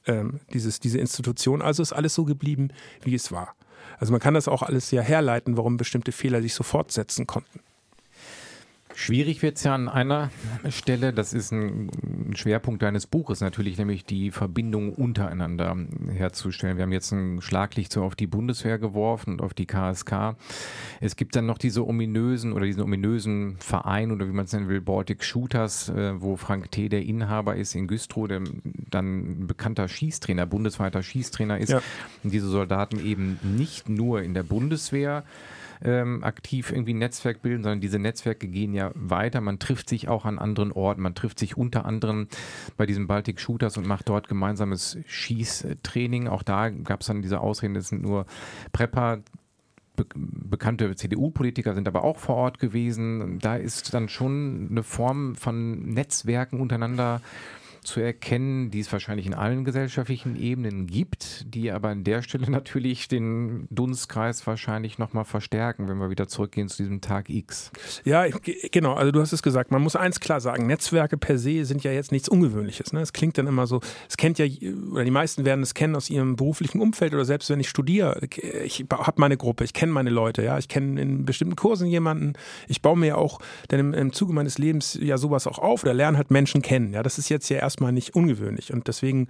[SPEAKER 3] ähm, dieses, diese Institution. Also ist alles so geblieben, wie es war. Also man kann das auch alles ja herleiten, warum bestimmte Fehler sich so fortsetzen konnten.
[SPEAKER 2] Schwierig wird es ja an einer Stelle, das ist ein Schwerpunkt deines Buches natürlich, nämlich die Verbindung untereinander herzustellen. Wir haben jetzt ein Schlaglicht so auf die Bundeswehr geworfen und auf die KSK. Es gibt dann noch diese ominösen oder diesen ominösen Verein oder wie man es nennen will, Baltic Shooters, äh, wo Frank T. der Inhaber ist in Güstrow, der dann ein bekannter Schießtrainer, bundesweiter Schießtrainer ist. Ja. Und diese Soldaten eben nicht nur in der Bundeswehr ähm, aktiv irgendwie ein Netzwerk bilden, sondern diese Netzwerke gehen ja weiter. Man trifft sich auch an anderen Orten. Man trifft sich unter anderem bei diesen Baltic Shooters und macht dort gemeinsames Schießtraining. Auch da gab es dann diese Ausreden, das sind nur Prepper, Be bekannte CDU-Politiker sind aber auch vor Ort gewesen. Da ist dann schon eine Form von Netzwerken untereinander zu erkennen, die es wahrscheinlich in allen gesellschaftlichen Ebenen gibt, die aber an der Stelle natürlich den Dunstkreis wahrscheinlich nochmal verstärken, wenn wir wieder zurückgehen zu diesem Tag X.
[SPEAKER 3] Ja, genau. Also du hast es gesagt. Man muss eins klar sagen: Netzwerke per se sind ja jetzt nichts Ungewöhnliches. Ne? Es klingt dann immer so. Es kennt ja oder die meisten werden es kennen aus ihrem beruflichen Umfeld oder selbst wenn ich studiere. Ich habe meine Gruppe, ich kenne meine Leute. Ja, ich kenne in bestimmten Kursen jemanden. Ich baue mir ja auch dann im, im Zuge meines Lebens ja sowas auch auf oder lerne halt Menschen kennen. Ja, das ist jetzt ja erstmal nicht ungewöhnlich und deswegen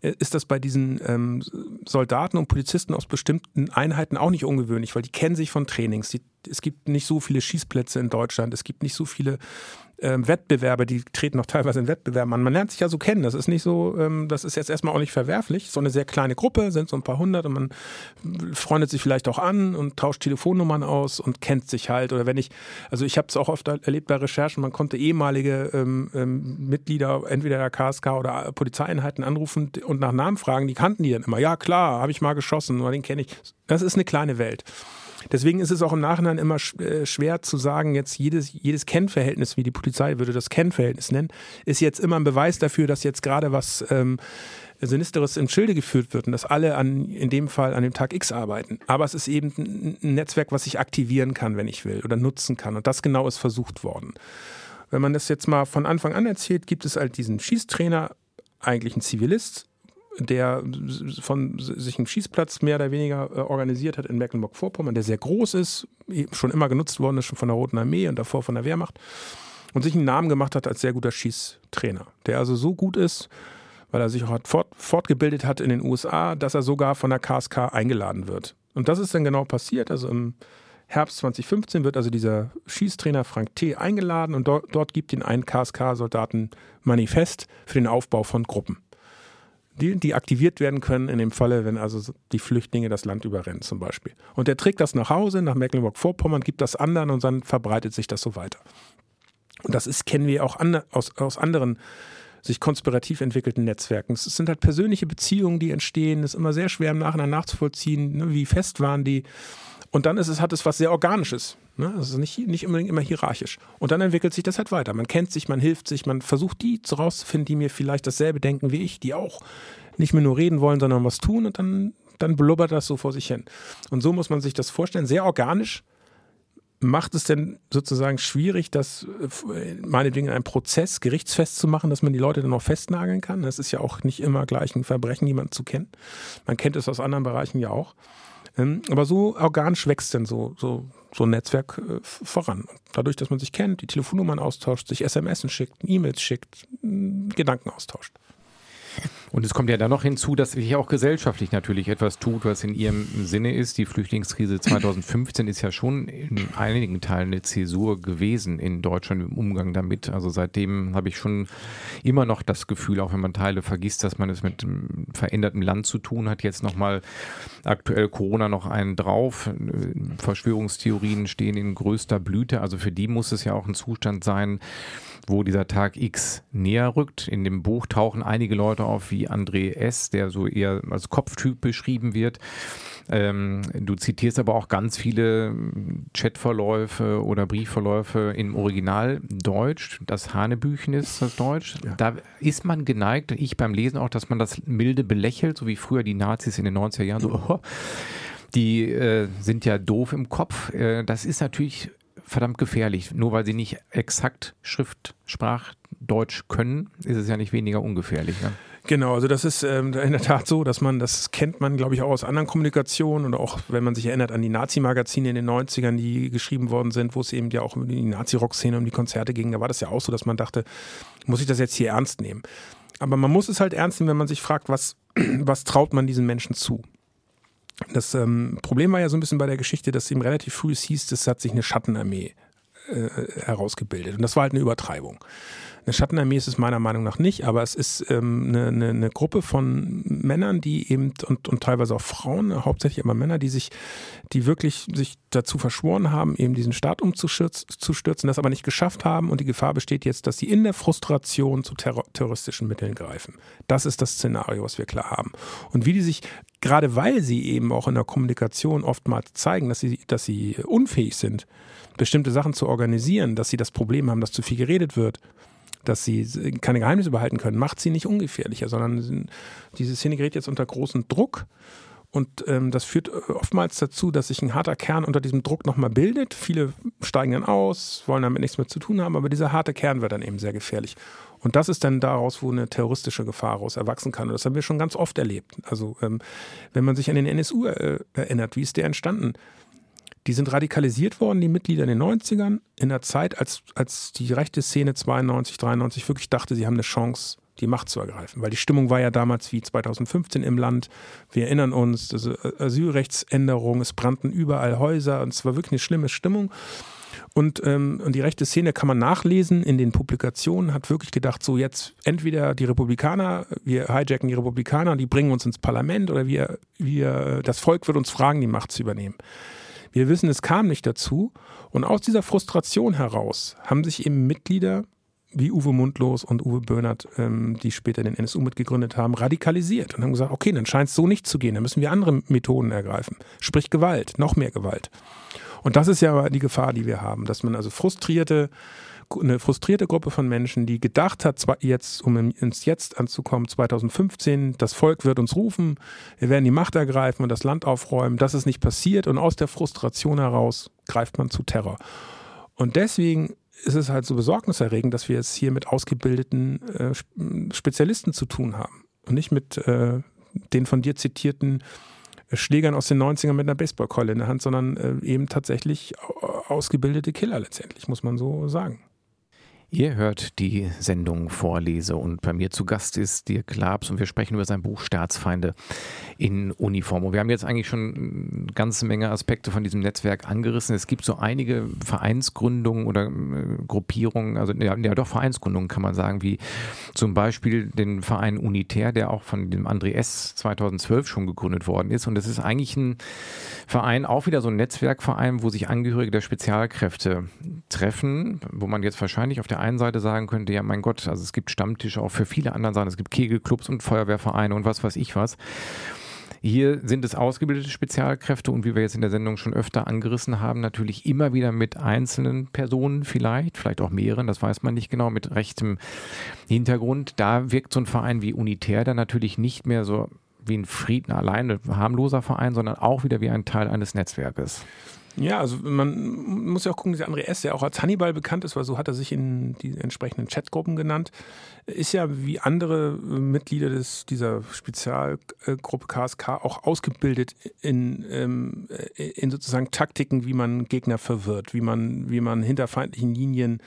[SPEAKER 3] äh, ist das bei diesen ähm, Soldaten und Polizisten aus bestimmten Einheiten auch nicht ungewöhnlich, weil die kennen sich von Trainings. Die, es gibt nicht so viele Schießplätze in Deutschland, es gibt nicht so viele ähm, Wettbewerbe, die treten noch teilweise in Wettbewerben an. Man lernt sich ja so kennen. Das ist nicht so, ähm, das ist jetzt erstmal auch nicht verwerflich. So eine sehr kleine Gruppe, sind so ein paar hundert und man freundet sich vielleicht auch an und tauscht Telefonnummern aus und kennt sich halt. Oder wenn ich, also ich habe es auch oft erlebt bei Recherchen, man konnte ehemalige ähm, ähm, Mitglieder entweder der KSK oder Polizeieinheiten anrufen und nach Namen fragen. Die kannten die dann immer. Ja, klar, habe ich mal geschossen den kenne ich. Das ist eine kleine Welt. Deswegen ist es auch im Nachhinein immer äh, schwer zu sagen, jetzt jedes, jedes Kennverhältnis, wie die Polizei würde das Kennverhältnis nennen, ist jetzt immer ein Beweis dafür, dass jetzt gerade was ähm, Sinisteres im Schilde geführt wird und dass alle an, in dem Fall an dem Tag X arbeiten. Aber es ist eben ein Netzwerk, was ich aktivieren kann, wenn ich will oder nutzen kann. Und das genau ist versucht worden. Wenn man das jetzt mal von Anfang an erzählt, gibt es halt diesen Schießtrainer, eigentlich ein Zivilist, der von sich einen Schießplatz mehr oder weniger äh, organisiert hat in Mecklenburg-Vorpommern, der sehr groß ist, schon immer genutzt worden ist, schon von der Roten Armee und davor von der Wehrmacht und sich einen Namen gemacht hat als sehr guter Schießtrainer, der also so gut ist, weil er sich auch fort, fortgebildet hat in den USA, dass er sogar von der KSK eingeladen wird. Und das ist dann genau passiert. Also im Herbst 2015 wird also dieser Schießtrainer Frank T. eingeladen und dort, dort gibt ihn ein KSK-Soldaten Manifest für den Aufbau von Gruppen die, die aktiviert werden können in dem Falle, wenn also die Flüchtlinge das Land überrennen zum Beispiel. Und der trägt das nach Hause, nach Mecklenburg-Vorpommern, gibt das anderen und dann verbreitet sich das so weiter. Und das ist, kennen wir auch an, aus, aus anderen sich konspirativ entwickelten Netzwerken. Es sind halt persönliche Beziehungen, die entstehen. Es ist immer sehr schwer im Nachhinein nachzuvollziehen, ne, wie fest waren die. Und dann ist es, hat es was sehr Organisches. Ne? Das nicht, nicht unbedingt immer hierarchisch. Und dann entwickelt sich das halt weiter. Man kennt sich, man hilft sich, man versucht die rauszufinden, die mir vielleicht dasselbe denken wie ich, die auch nicht mehr nur reden wollen, sondern was tun und dann, dann blubbert das so vor sich hin. Und so muss man sich das vorstellen, sehr organisch. Macht es denn sozusagen schwierig, das äh, meinetwegen in einem Prozess gerichtsfest zu machen, dass man die Leute dann noch festnageln kann? Das ist ja auch nicht immer gleich ein Verbrechen, jemanden zu kennen. Man kennt es aus anderen Bereichen ja auch. Ähm, aber so organisch wächst denn so, so, so ein Netzwerk äh, voran. Dadurch, dass man sich kennt, die Telefonnummern austauscht, sich SMS schickt, E-Mails schickt, Gedanken austauscht.
[SPEAKER 2] Und es kommt ja dann noch hinzu, dass sich auch gesellschaftlich natürlich etwas tut, was in ihrem Sinne ist. Die Flüchtlingskrise 2015 ist ja schon in einigen Teilen eine Zäsur gewesen in Deutschland im Umgang damit. Also seitdem habe ich schon immer noch das Gefühl, auch wenn man Teile vergisst, dass man es mit einem veränderten Land zu tun hat. Jetzt nochmal aktuell Corona noch einen drauf. Verschwörungstheorien stehen in größter Blüte. Also für die muss es ja auch ein Zustand sein, wo dieser Tag X näher rückt. In dem Buch tauchen einige Leute auf wie André S., der so eher als Kopftyp beschrieben wird. Ähm, du zitierst aber auch ganz viele Chatverläufe oder Briefverläufe im Original Deutsch. Das Hanebüchen ist das Deutsch. Ja. Da ist man geneigt, ich beim Lesen auch, dass man das milde belächelt, so wie früher die Nazis in den 90er Jahren. So, oh, die äh, sind ja doof im Kopf. Äh, das ist natürlich verdammt gefährlich. Nur weil sie nicht exakt Schrift, Sprach, Deutsch können, ist es ja nicht weniger ungefährlich. Ne?
[SPEAKER 3] Genau, also das ist ähm, in der Tat so, dass man, das kennt man, glaube ich, auch aus anderen Kommunikationen und auch, wenn man sich erinnert an die Nazi-Magazine in den 90ern, die geschrieben worden sind, wo es eben ja auch um die Nazi-Rock-Szene, um die Konzerte ging, da war das ja auch so, dass man dachte, muss ich das jetzt hier ernst nehmen? Aber man muss es halt ernst nehmen, wenn man sich fragt, was, was traut man diesen Menschen zu? Das ähm, Problem war ja so ein bisschen bei der Geschichte, dass ihm relativ früh es hieß, es hat sich eine Schattenarmee äh, herausgebildet. Und das war halt eine Übertreibung. Eine Schattenarmee ist es meiner Meinung nach nicht, aber es ist ähm, eine, eine, eine, Gruppe von Männern, die eben und, und teilweise auch Frauen, hauptsächlich aber Männer, die sich, die wirklich sich dazu verschworen haben, eben diesen Staat umzustürzen, das aber nicht geschafft haben und die Gefahr besteht jetzt, dass sie in der Frustration zu terror terroristischen Mitteln greifen. Das ist das Szenario, was wir klar haben. Und wie die sich, gerade weil sie eben auch in der Kommunikation oftmals zeigen, dass sie, dass sie unfähig sind, bestimmte Sachen zu organisieren, dass sie das Problem haben, dass zu viel geredet wird, dass sie keine Geheimnisse behalten können, macht sie nicht ungefährlicher, sondern diese Szene gerät jetzt unter großen Druck. Und ähm, das führt äh, oftmals dazu, dass sich ein harter Kern unter diesem Druck nochmal bildet. Viele steigen dann aus, wollen damit nichts mehr zu tun haben, aber dieser harte Kern wird dann eben sehr gefährlich. Und das ist dann daraus, wo eine terroristische Gefahr daraus erwachsen kann. Und das haben wir schon ganz oft erlebt. Also ähm, wenn man sich an den NSU äh, erinnert, wie ist der entstanden? Die sind radikalisiert worden, die Mitglieder in den 90ern, in der Zeit, als, als die rechte Szene 92, 93 wirklich dachte, sie haben eine Chance, die Macht zu ergreifen. Weil die Stimmung war ja damals wie 2015 im Land. Wir erinnern uns, also Asylrechtsänderung, es brannten überall Häuser und es war wirklich eine schlimme Stimmung. Und, ähm, und die rechte Szene kann man nachlesen in den Publikationen, hat wirklich gedacht, so jetzt entweder die Republikaner, wir hijacken die Republikaner die bringen uns ins Parlament oder wir, wir, das Volk wird uns fragen, die Macht zu übernehmen. Wir wissen, es kam nicht dazu. Und aus dieser Frustration heraus haben sich eben Mitglieder wie Uwe Mundlos und Uwe Böhnert, ähm, die später den NSU mitgegründet haben, radikalisiert und haben gesagt, okay, dann scheint es so nicht zu gehen, dann müssen wir andere Methoden ergreifen. Sprich Gewalt, noch mehr Gewalt. Und das ist ja die Gefahr, die wir haben, dass man also frustrierte, eine frustrierte Gruppe von Menschen, die gedacht hat, jetzt, um ins Jetzt anzukommen, 2015, das Volk wird uns rufen, wir werden die Macht ergreifen und das Land aufräumen, das ist nicht passiert und aus der Frustration heraus greift man zu Terror. Und deswegen ist es halt so besorgniserregend, dass wir jetzt hier mit ausgebildeten äh, Spezialisten zu tun haben und nicht mit äh, den von dir zitierten äh, Schlägern aus den 90ern mit einer Baseballkeule in der Hand, sondern äh, eben tatsächlich ausgebildete Killer letztendlich, muss man so sagen.
[SPEAKER 2] Ihr hört die Sendung Vorlese und bei mir zu Gast ist Dirk Labs und wir sprechen über sein Buch Staatsfeinde in Uniform. Und wir haben jetzt eigentlich schon eine ganze Menge Aspekte von diesem Netzwerk angerissen. Es gibt so einige Vereinsgründungen oder äh, Gruppierungen, also ja, ja doch Vereinsgründungen kann man sagen, wie zum Beispiel den Verein Unitär, der auch von dem André S. 2012 schon gegründet worden ist. Und das ist eigentlich ein Verein, auch wieder so ein Netzwerkverein, wo sich Angehörige der Spezialkräfte treffen, wo man jetzt wahrscheinlich auf der einen Seite sagen könnte, ja mein Gott, also es gibt Stammtische auch für viele andere Sachen, es gibt Kegelclubs und Feuerwehrvereine und was weiß ich was. Hier sind es ausgebildete Spezialkräfte und wie wir jetzt in der Sendung schon öfter angerissen haben, natürlich immer wieder mit einzelnen Personen vielleicht, vielleicht auch mehreren, das weiß man nicht genau, mit rechtem Hintergrund. Da wirkt so ein Verein wie Unitär dann natürlich nicht mehr so wie ein Frieden alleine harmloser Verein, sondern auch wieder wie ein Teil eines Netzwerkes.
[SPEAKER 3] Ja, also man muss ja auch gucken, dass André S., der auch als Hannibal bekannt ist, weil so hat er sich in die entsprechenden Chatgruppen genannt, ist ja wie andere Mitglieder des, dieser Spezialgruppe KSK auch ausgebildet in, ähm, in sozusagen Taktiken, wie man Gegner verwirrt, wie man, wie man hinter feindlichen Linien äh,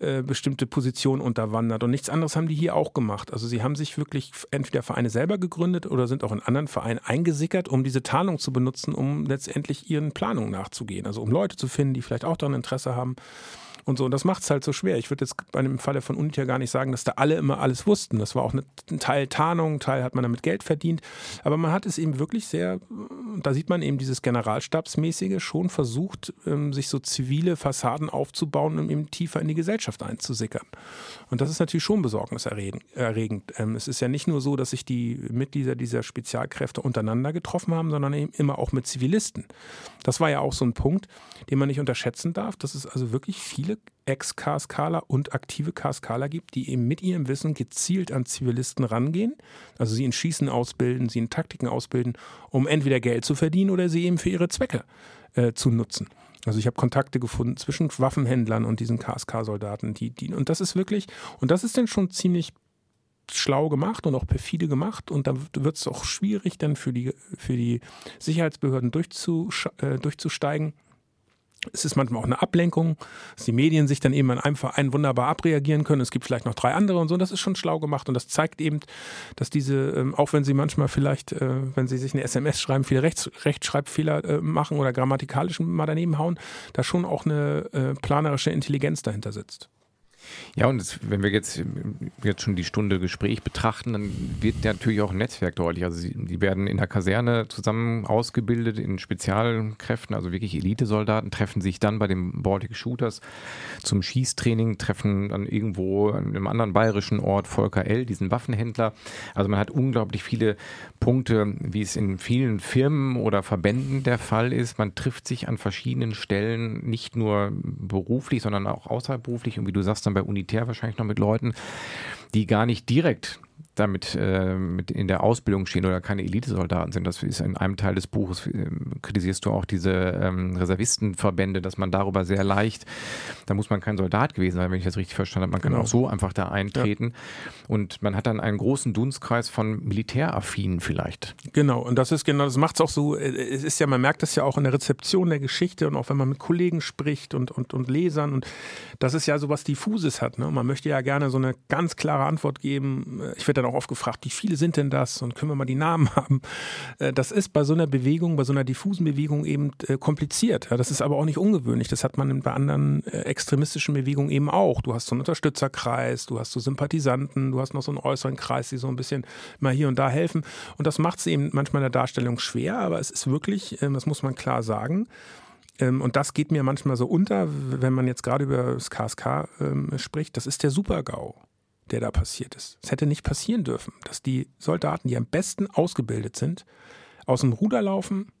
[SPEAKER 3] bestimmte Positionen unterwandert. Und nichts anderes haben die hier auch gemacht. Also sie haben sich wirklich entweder Vereine selber gegründet oder sind auch in anderen Vereinen eingesickert, um diese Tarnung zu benutzen, um letztendlich ihren Planungen nachzugehen. Also um Leute zu finden, die vielleicht auch daran Interesse haben, und so. Und das macht es halt so schwer. Ich würde jetzt bei dem Falle von Unita gar nicht sagen, dass da alle immer alles wussten. Das war auch eine, ein Teil Tarnung, ein Teil hat man damit Geld verdient. Aber man hat es eben wirklich sehr, da sieht man eben dieses Generalstabsmäßige schon versucht, ähm, sich so zivile Fassaden aufzubauen, um eben tiefer in die Gesellschaft einzusickern. Und das ist natürlich schon besorgniserregend. Ähm, es ist ja nicht nur so, dass sich die Mitglieder dieser Spezialkräfte untereinander getroffen haben, sondern eben immer auch mit Zivilisten. Das war ja auch so ein Punkt, den man nicht unterschätzen darf, dass es also wirklich viele Ex-KSKler und aktive KSKler gibt, die eben mit ihrem Wissen gezielt an Zivilisten rangehen, also sie in Schießen ausbilden, sie in Taktiken ausbilden, um entweder Geld zu verdienen oder sie eben für ihre Zwecke äh, zu nutzen. Also ich habe Kontakte gefunden zwischen Waffenhändlern und diesen KSK-Soldaten, die, die, und das ist wirklich, und das ist dann schon ziemlich schlau gemacht und auch perfide gemacht und da wird es auch schwierig dann für die, für die Sicherheitsbehörden äh, durchzusteigen es ist manchmal auch eine Ablenkung, dass die Medien sich dann eben an einem Verein wunderbar abreagieren können. Es gibt vielleicht noch drei andere und so. Das ist schon schlau gemacht und das zeigt eben, dass diese, ähm, auch wenn sie manchmal vielleicht, äh, wenn sie sich eine SMS schreiben, viele Rechts, Rechtschreibfehler äh, machen oder grammatikalisch mal daneben hauen, da schon auch eine äh, planerische Intelligenz dahinter sitzt.
[SPEAKER 2] Ja, und das, wenn wir jetzt, jetzt schon die Stunde Gespräch betrachten, dann wird natürlich auch ein Netzwerk deutlich. Also sie, die werden in der Kaserne zusammen ausgebildet in Spezialkräften, also wirklich Elitesoldaten, treffen sich dann bei den Baltic Shooters zum Schießtraining, treffen dann irgendwo an einem anderen bayerischen Ort Volker L., diesen Waffenhändler. Also man hat unglaublich viele Punkte, wie es in vielen Firmen oder Verbänden der Fall ist. Man trifft sich an verschiedenen Stellen, nicht nur beruflich, sondern auch außerberuflich. Und wie du sagst, dann bei Unitär wahrscheinlich noch mit Leuten, die gar nicht direkt damit äh, mit in der Ausbildung stehen oder keine Elitesoldaten sind. Das ist in einem Teil des Buches, äh, kritisierst du auch diese ähm, Reservistenverbände, dass man darüber sehr leicht, da muss man kein Soldat gewesen sein, wenn ich das richtig verstanden habe, man kann genau. auch so einfach da eintreten. Ja. Und man hat dann einen großen Dunstkreis von Militäraffinen vielleicht.
[SPEAKER 3] Genau, und das ist genau, das macht es auch so, äh, es ist ja, man merkt das ja auch in der Rezeption der Geschichte und auch wenn man mit Kollegen spricht und, und, und Lesern und das ist ja so was Diffuses hat. Ne? Man möchte ja gerne so eine ganz klare Antwort geben. Ich werde dann auch oft gefragt, wie viele sind denn das und können wir mal die Namen haben? Äh, das ist bei so einer Bewegung, bei so einer diffusen Bewegung eben äh, kompliziert. Das ist aber auch nicht ungewöhnlich. Das hat man bei anderen äh, extremistischen Bewegungen eben auch. Du hast so einen Unterstützerkreis, du hast so Sympathisanten, du hast noch so einen äußeren Kreis, die so ein bisschen mal hier und da helfen. Und das macht es eben manchmal in der Darstellung schwer, aber es ist wirklich, das muss man klar sagen, ähm, und das geht mir manchmal so unter, wenn man jetzt gerade über das KSK ähm, spricht. Das ist der Super-GAU der da passiert ist. Es hätte nicht passieren dürfen, dass die Soldaten, die am besten ausgebildet sind, aus dem Ruder laufen,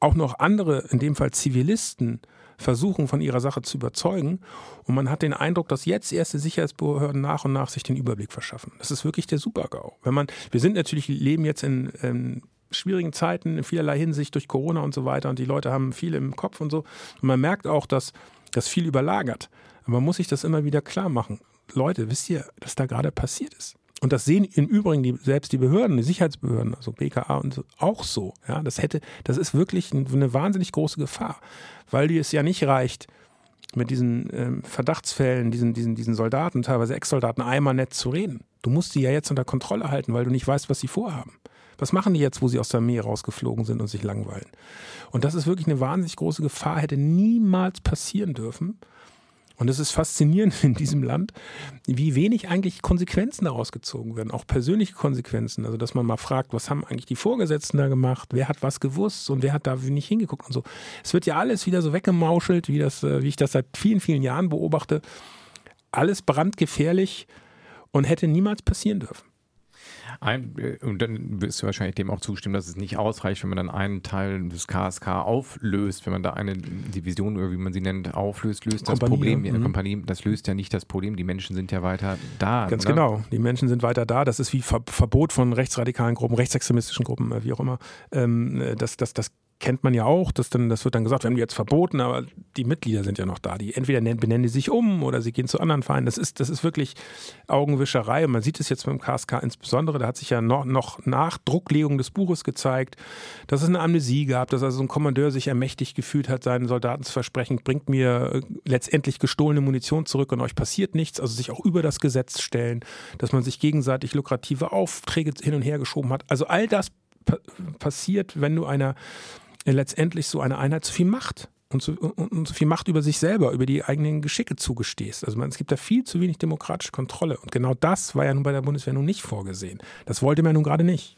[SPEAKER 3] auch noch andere, in dem Fall Zivilisten, versuchen, von ihrer Sache zu überzeugen. Und man hat den Eindruck, dass jetzt erste Sicherheitsbehörden nach und nach sich den Überblick verschaffen. Das ist wirklich der Super-GAU. Wenn man, wir sind natürlich, leben jetzt in, in schwierigen Zeiten in vielerlei Hinsicht durch Corona und so weiter und die Leute haben viel im Kopf und so. Und man merkt auch, dass das viel überlagert. Aber man muss sich das immer wieder klar machen. Leute, wisst ihr, was da gerade passiert ist? Und das sehen im Übrigen die, selbst die Behörden, die Sicherheitsbehörden, also BKA und so, auch so. Ja, das hätte, das ist wirklich eine wahnsinnig große Gefahr, weil es ja nicht reicht, mit diesen ähm, Verdachtsfällen, diesen, diesen, diesen Soldaten, teilweise Ex-Soldaten, einmal nett zu reden. Du musst die ja jetzt unter Kontrolle halten, weil du nicht weißt, was sie vorhaben. Was machen die jetzt, wo sie aus der Armee rausgeflogen sind und sich langweilen? Und das ist wirklich eine wahnsinnig große Gefahr, hätte niemals passieren dürfen. Und es ist faszinierend in diesem Land, wie wenig eigentlich Konsequenzen daraus gezogen werden, auch persönliche Konsequenzen. Also, dass man mal fragt, was haben eigentlich die Vorgesetzten da gemacht, wer hat was gewusst und wer hat da nicht hingeguckt und so. Es wird ja alles wieder so weggemauschelt, wie, das, äh, wie ich das seit vielen, vielen Jahren beobachte. Alles brandgefährlich und hätte niemals passieren dürfen.
[SPEAKER 2] Ein, äh, und dann wirst du wahrscheinlich dem auch zustimmen, dass es nicht ausreicht, wenn man dann einen Teil des KSK auflöst, wenn man da eine Division oder wie man sie nennt, auflöst, löst Kompanie, das Problem, ja. Kompanie, das löst ja nicht das Problem, die Menschen sind ja weiter da.
[SPEAKER 3] Ganz oder? genau, die Menschen sind weiter da, das ist wie Verbot von rechtsradikalen Gruppen, rechtsextremistischen Gruppen, äh, wie auch immer. Ähm, äh, das, das, das kennt man ja auch, dass dann, das wird dann gesagt, wir haben die jetzt verboten, aber die Mitglieder sind ja noch da. Die entweder benennen die sich um oder sie gehen zu anderen Vereinen. Das ist, das ist wirklich Augenwischerei. Und man sieht es jetzt beim KSK insbesondere, da hat sich ja noch, noch nach Drucklegung des Buches gezeigt, dass es eine Amnesie gab, dass also ein Kommandeur sich ermächtigt gefühlt hat, seinen Soldaten zu versprechen, bringt mir äh, letztendlich gestohlene Munition zurück und euch passiert nichts, also sich auch über das Gesetz stellen, dass man sich gegenseitig lukrative Aufträge hin und her geschoben hat. Also all das passiert, wenn du einer letztendlich so eine Einheit zu viel Macht und zu, und, und zu viel Macht über sich selber, über die eigenen Geschicke zugestehst. Also man, es gibt da viel zu wenig demokratische Kontrolle. Und genau das war ja nun bei der Bundeswehr nun nicht vorgesehen. Das wollte man nun gerade nicht.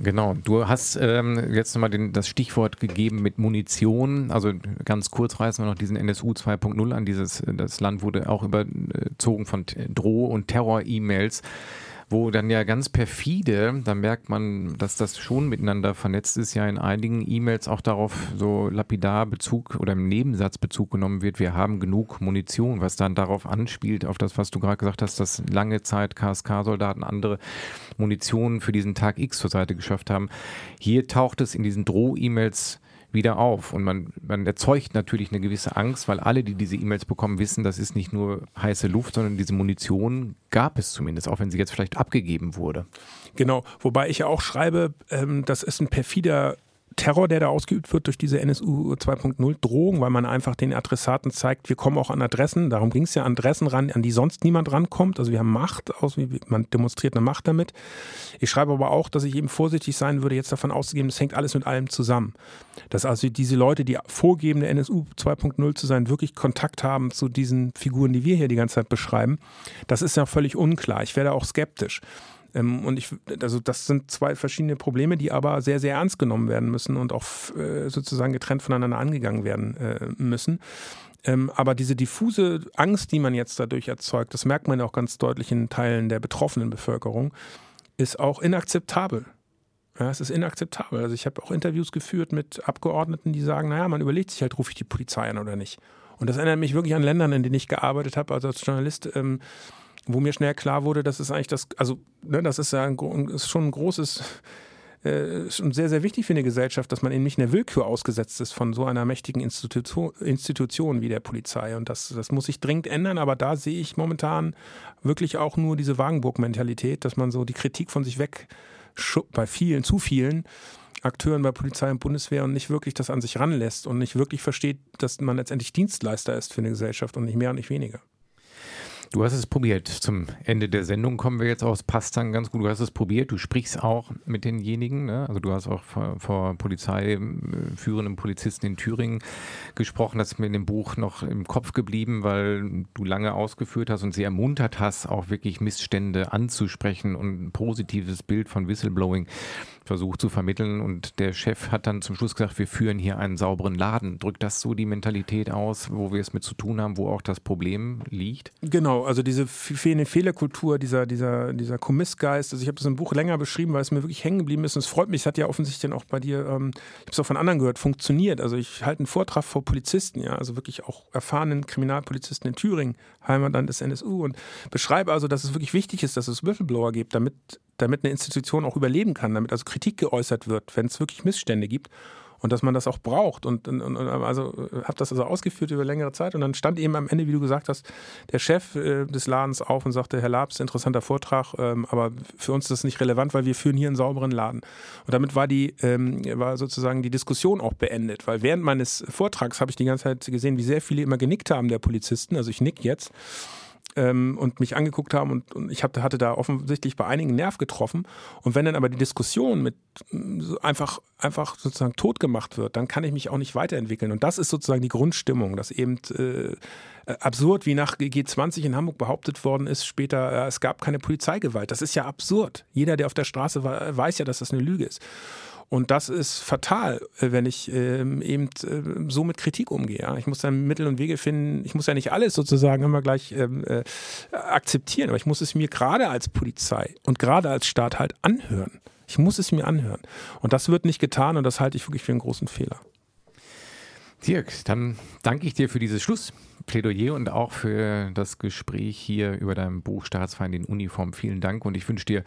[SPEAKER 2] Genau, du hast ähm, jetzt nochmal das Stichwort gegeben mit Munition. Also ganz kurz reißen wir noch diesen NSU 2.0 an. Dieses, das Land wurde auch überzogen von Droh- und Terror-E-Mails wo dann ja ganz perfide, da merkt man, dass das schon miteinander vernetzt ist, ja in einigen E-Mails auch darauf so lapidar Bezug oder im Nebensatz Bezug genommen wird, wir haben genug Munition, was dann darauf anspielt, auf das, was du gerade gesagt hast, dass lange Zeit KSK-Soldaten andere Munition für diesen Tag X zur Seite geschafft haben. Hier taucht es in diesen Droh-E-Mails wieder auf. Und man, man erzeugt natürlich eine gewisse Angst, weil alle, die diese E-Mails bekommen, wissen, das ist nicht nur heiße Luft, sondern diese Munition gab es zumindest, auch wenn sie jetzt vielleicht abgegeben wurde.
[SPEAKER 3] Genau, wobei ich ja auch schreibe, ähm, das ist ein perfider Terror, der da ausgeübt wird durch diese NSU 2.0 Drohung, weil man einfach den Adressaten zeigt, wir kommen auch an Adressen. Darum ging es ja, an Adressen ran, an die sonst niemand rankommt. Also wir haben Macht, aus, man demonstriert eine Macht damit. Ich schreibe aber auch, dass ich eben vorsichtig sein würde, jetzt davon auszugehen, das hängt alles mit allem zusammen. Dass also diese Leute, die vorgeben, der NSU 2.0 zu sein, wirklich Kontakt haben zu diesen Figuren, die wir hier die ganze Zeit beschreiben, das ist ja völlig unklar. Ich werde auch skeptisch. Ähm, und ich, also das sind zwei verschiedene Probleme, die aber sehr, sehr ernst genommen werden müssen und auch äh, sozusagen getrennt voneinander angegangen werden äh, müssen. Ähm, aber diese diffuse Angst, die man jetzt dadurch erzeugt, das merkt man ja auch ganz deutlich in Teilen der betroffenen Bevölkerung, ist auch inakzeptabel. Ja, es ist inakzeptabel. Also ich habe auch Interviews geführt mit Abgeordneten, die sagen, naja, man überlegt sich halt, rufe ich die Polizei an oder nicht. Und das erinnert mich wirklich an Ländern, in denen ich gearbeitet habe, also als Journalist. Ähm, wo mir schnell klar wurde, dass es eigentlich das, also ne, das ist ja ein, ist schon ein großes äh, schon sehr, sehr wichtig für eine Gesellschaft, dass man eben nicht in der Willkür ausgesetzt ist von so einer mächtigen Institution, Institution wie der Polizei. Und das, das muss sich dringend ändern, aber da sehe ich momentan wirklich auch nur diese Wagenburg-Mentalität, dass man so die Kritik von sich weg bei vielen, zu vielen Akteuren bei Polizei und Bundeswehr und nicht wirklich das an sich ranlässt und nicht wirklich versteht, dass man letztendlich Dienstleister ist für eine Gesellschaft und nicht mehr und nicht weniger.
[SPEAKER 2] Du hast es probiert. Zum Ende der Sendung kommen wir jetzt aus. Passt dann ganz gut. Du hast es probiert. Du sprichst auch mit denjenigen. Ne? Also du hast auch vor, vor Polizei, Polizisten in Thüringen gesprochen. Das ist mir in dem Buch noch im Kopf geblieben, weil du lange ausgeführt hast und sie ermuntert hast, auch wirklich Missstände anzusprechen und ein positives Bild von Whistleblowing versucht zu vermitteln. Und der Chef hat dann zum Schluss gesagt, wir führen hier einen sauberen Laden. Drückt das so die Mentalität aus, wo wir es mit zu tun haben, wo auch das Problem liegt?
[SPEAKER 3] Genau, also diese Fehlerkultur, dieser, dieser, dieser Kommissgeist. Also ich habe das im Buch länger beschrieben, weil es mir wirklich hängen geblieben ist. Und es freut mich, es hat ja offensichtlich dann auch bei dir, ähm, ich habe es auch von anderen gehört, funktioniert. Also ich halte einen Vortrag vor Polizisten, ja, also wirklich auch erfahrenen Kriminalpolizisten in Thüringen, Heimatland des NSU und beschreibe also, dass es wirklich wichtig ist, dass es Whistleblower gibt, damit damit eine Institution auch überleben kann, damit also Kritik geäußert wird, wenn es wirklich Missstände gibt und dass man das auch braucht. Und, und, und also äh, habe das also ausgeführt über längere Zeit und dann stand eben am Ende, wie du gesagt hast, der Chef äh, des Ladens auf und sagte, Herr Labs, interessanter Vortrag, ähm, aber für uns ist das nicht relevant, weil wir führen hier einen sauberen Laden. Und damit war die ähm, war sozusagen die Diskussion auch beendet, weil während meines Vortrags habe ich die ganze Zeit gesehen, wie sehr viele immer genickt haben der Polizisten. Also ich nick jetzt ähm, und mich angeguckt haben und, und ich hab, hatte da offensichtlich bei einigen Nerv getroffen. Und wenn dann aber die Diskussion mit so einfach, einfach sozusagen tot gemacht wird, dann kann ich mich auch nicht weiterentwickeln. Und das ist sozusagen die Grundstimmung, dass eben äh, absurd, wie nach G20 in Hamburg behauptet worden ist, später, äh, es gab keine Polizeigewalt. Das ist ja absurd. Jeder, der auf der Straße war, weiß ja, dass das eine Lüge ist. Und das ist fatal, äh, wenn ich ähm, eben äh, so mit Kritik umgehe. Ich muss dann Mittel und Wege finden. Ich muss ja nicht alles sozusagen immer gleich ähm, äh, akzeptieren, aber ich muss es mir gerade als Polizei und gerade als Staat halt anhören. Ich muss es mir anhören. Und das wird nicht getan und das halte ich wirklich für einen großen Fehler.
[SPEAKER 2] Dirk, dann danke ich dir für dieses Schlussplädoyer und auch für das Gespräch hier über dein Buch Staatsfeind in Uniform. Vielen Dank und ich wünsche dir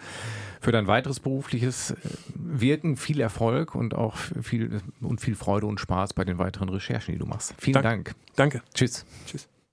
[SPEAKER 2] für dein weiteres berufliches äh, Wirken viel Erfolg und auch viel und viel Freude und Spaß bei den weiteren Recherchen, die du machst. Vielen Dank.
[SPEAKER 3] Dank. Danke.
[SPEAKER 2] Tschüss.
[SPEAKER 3] Tschüss.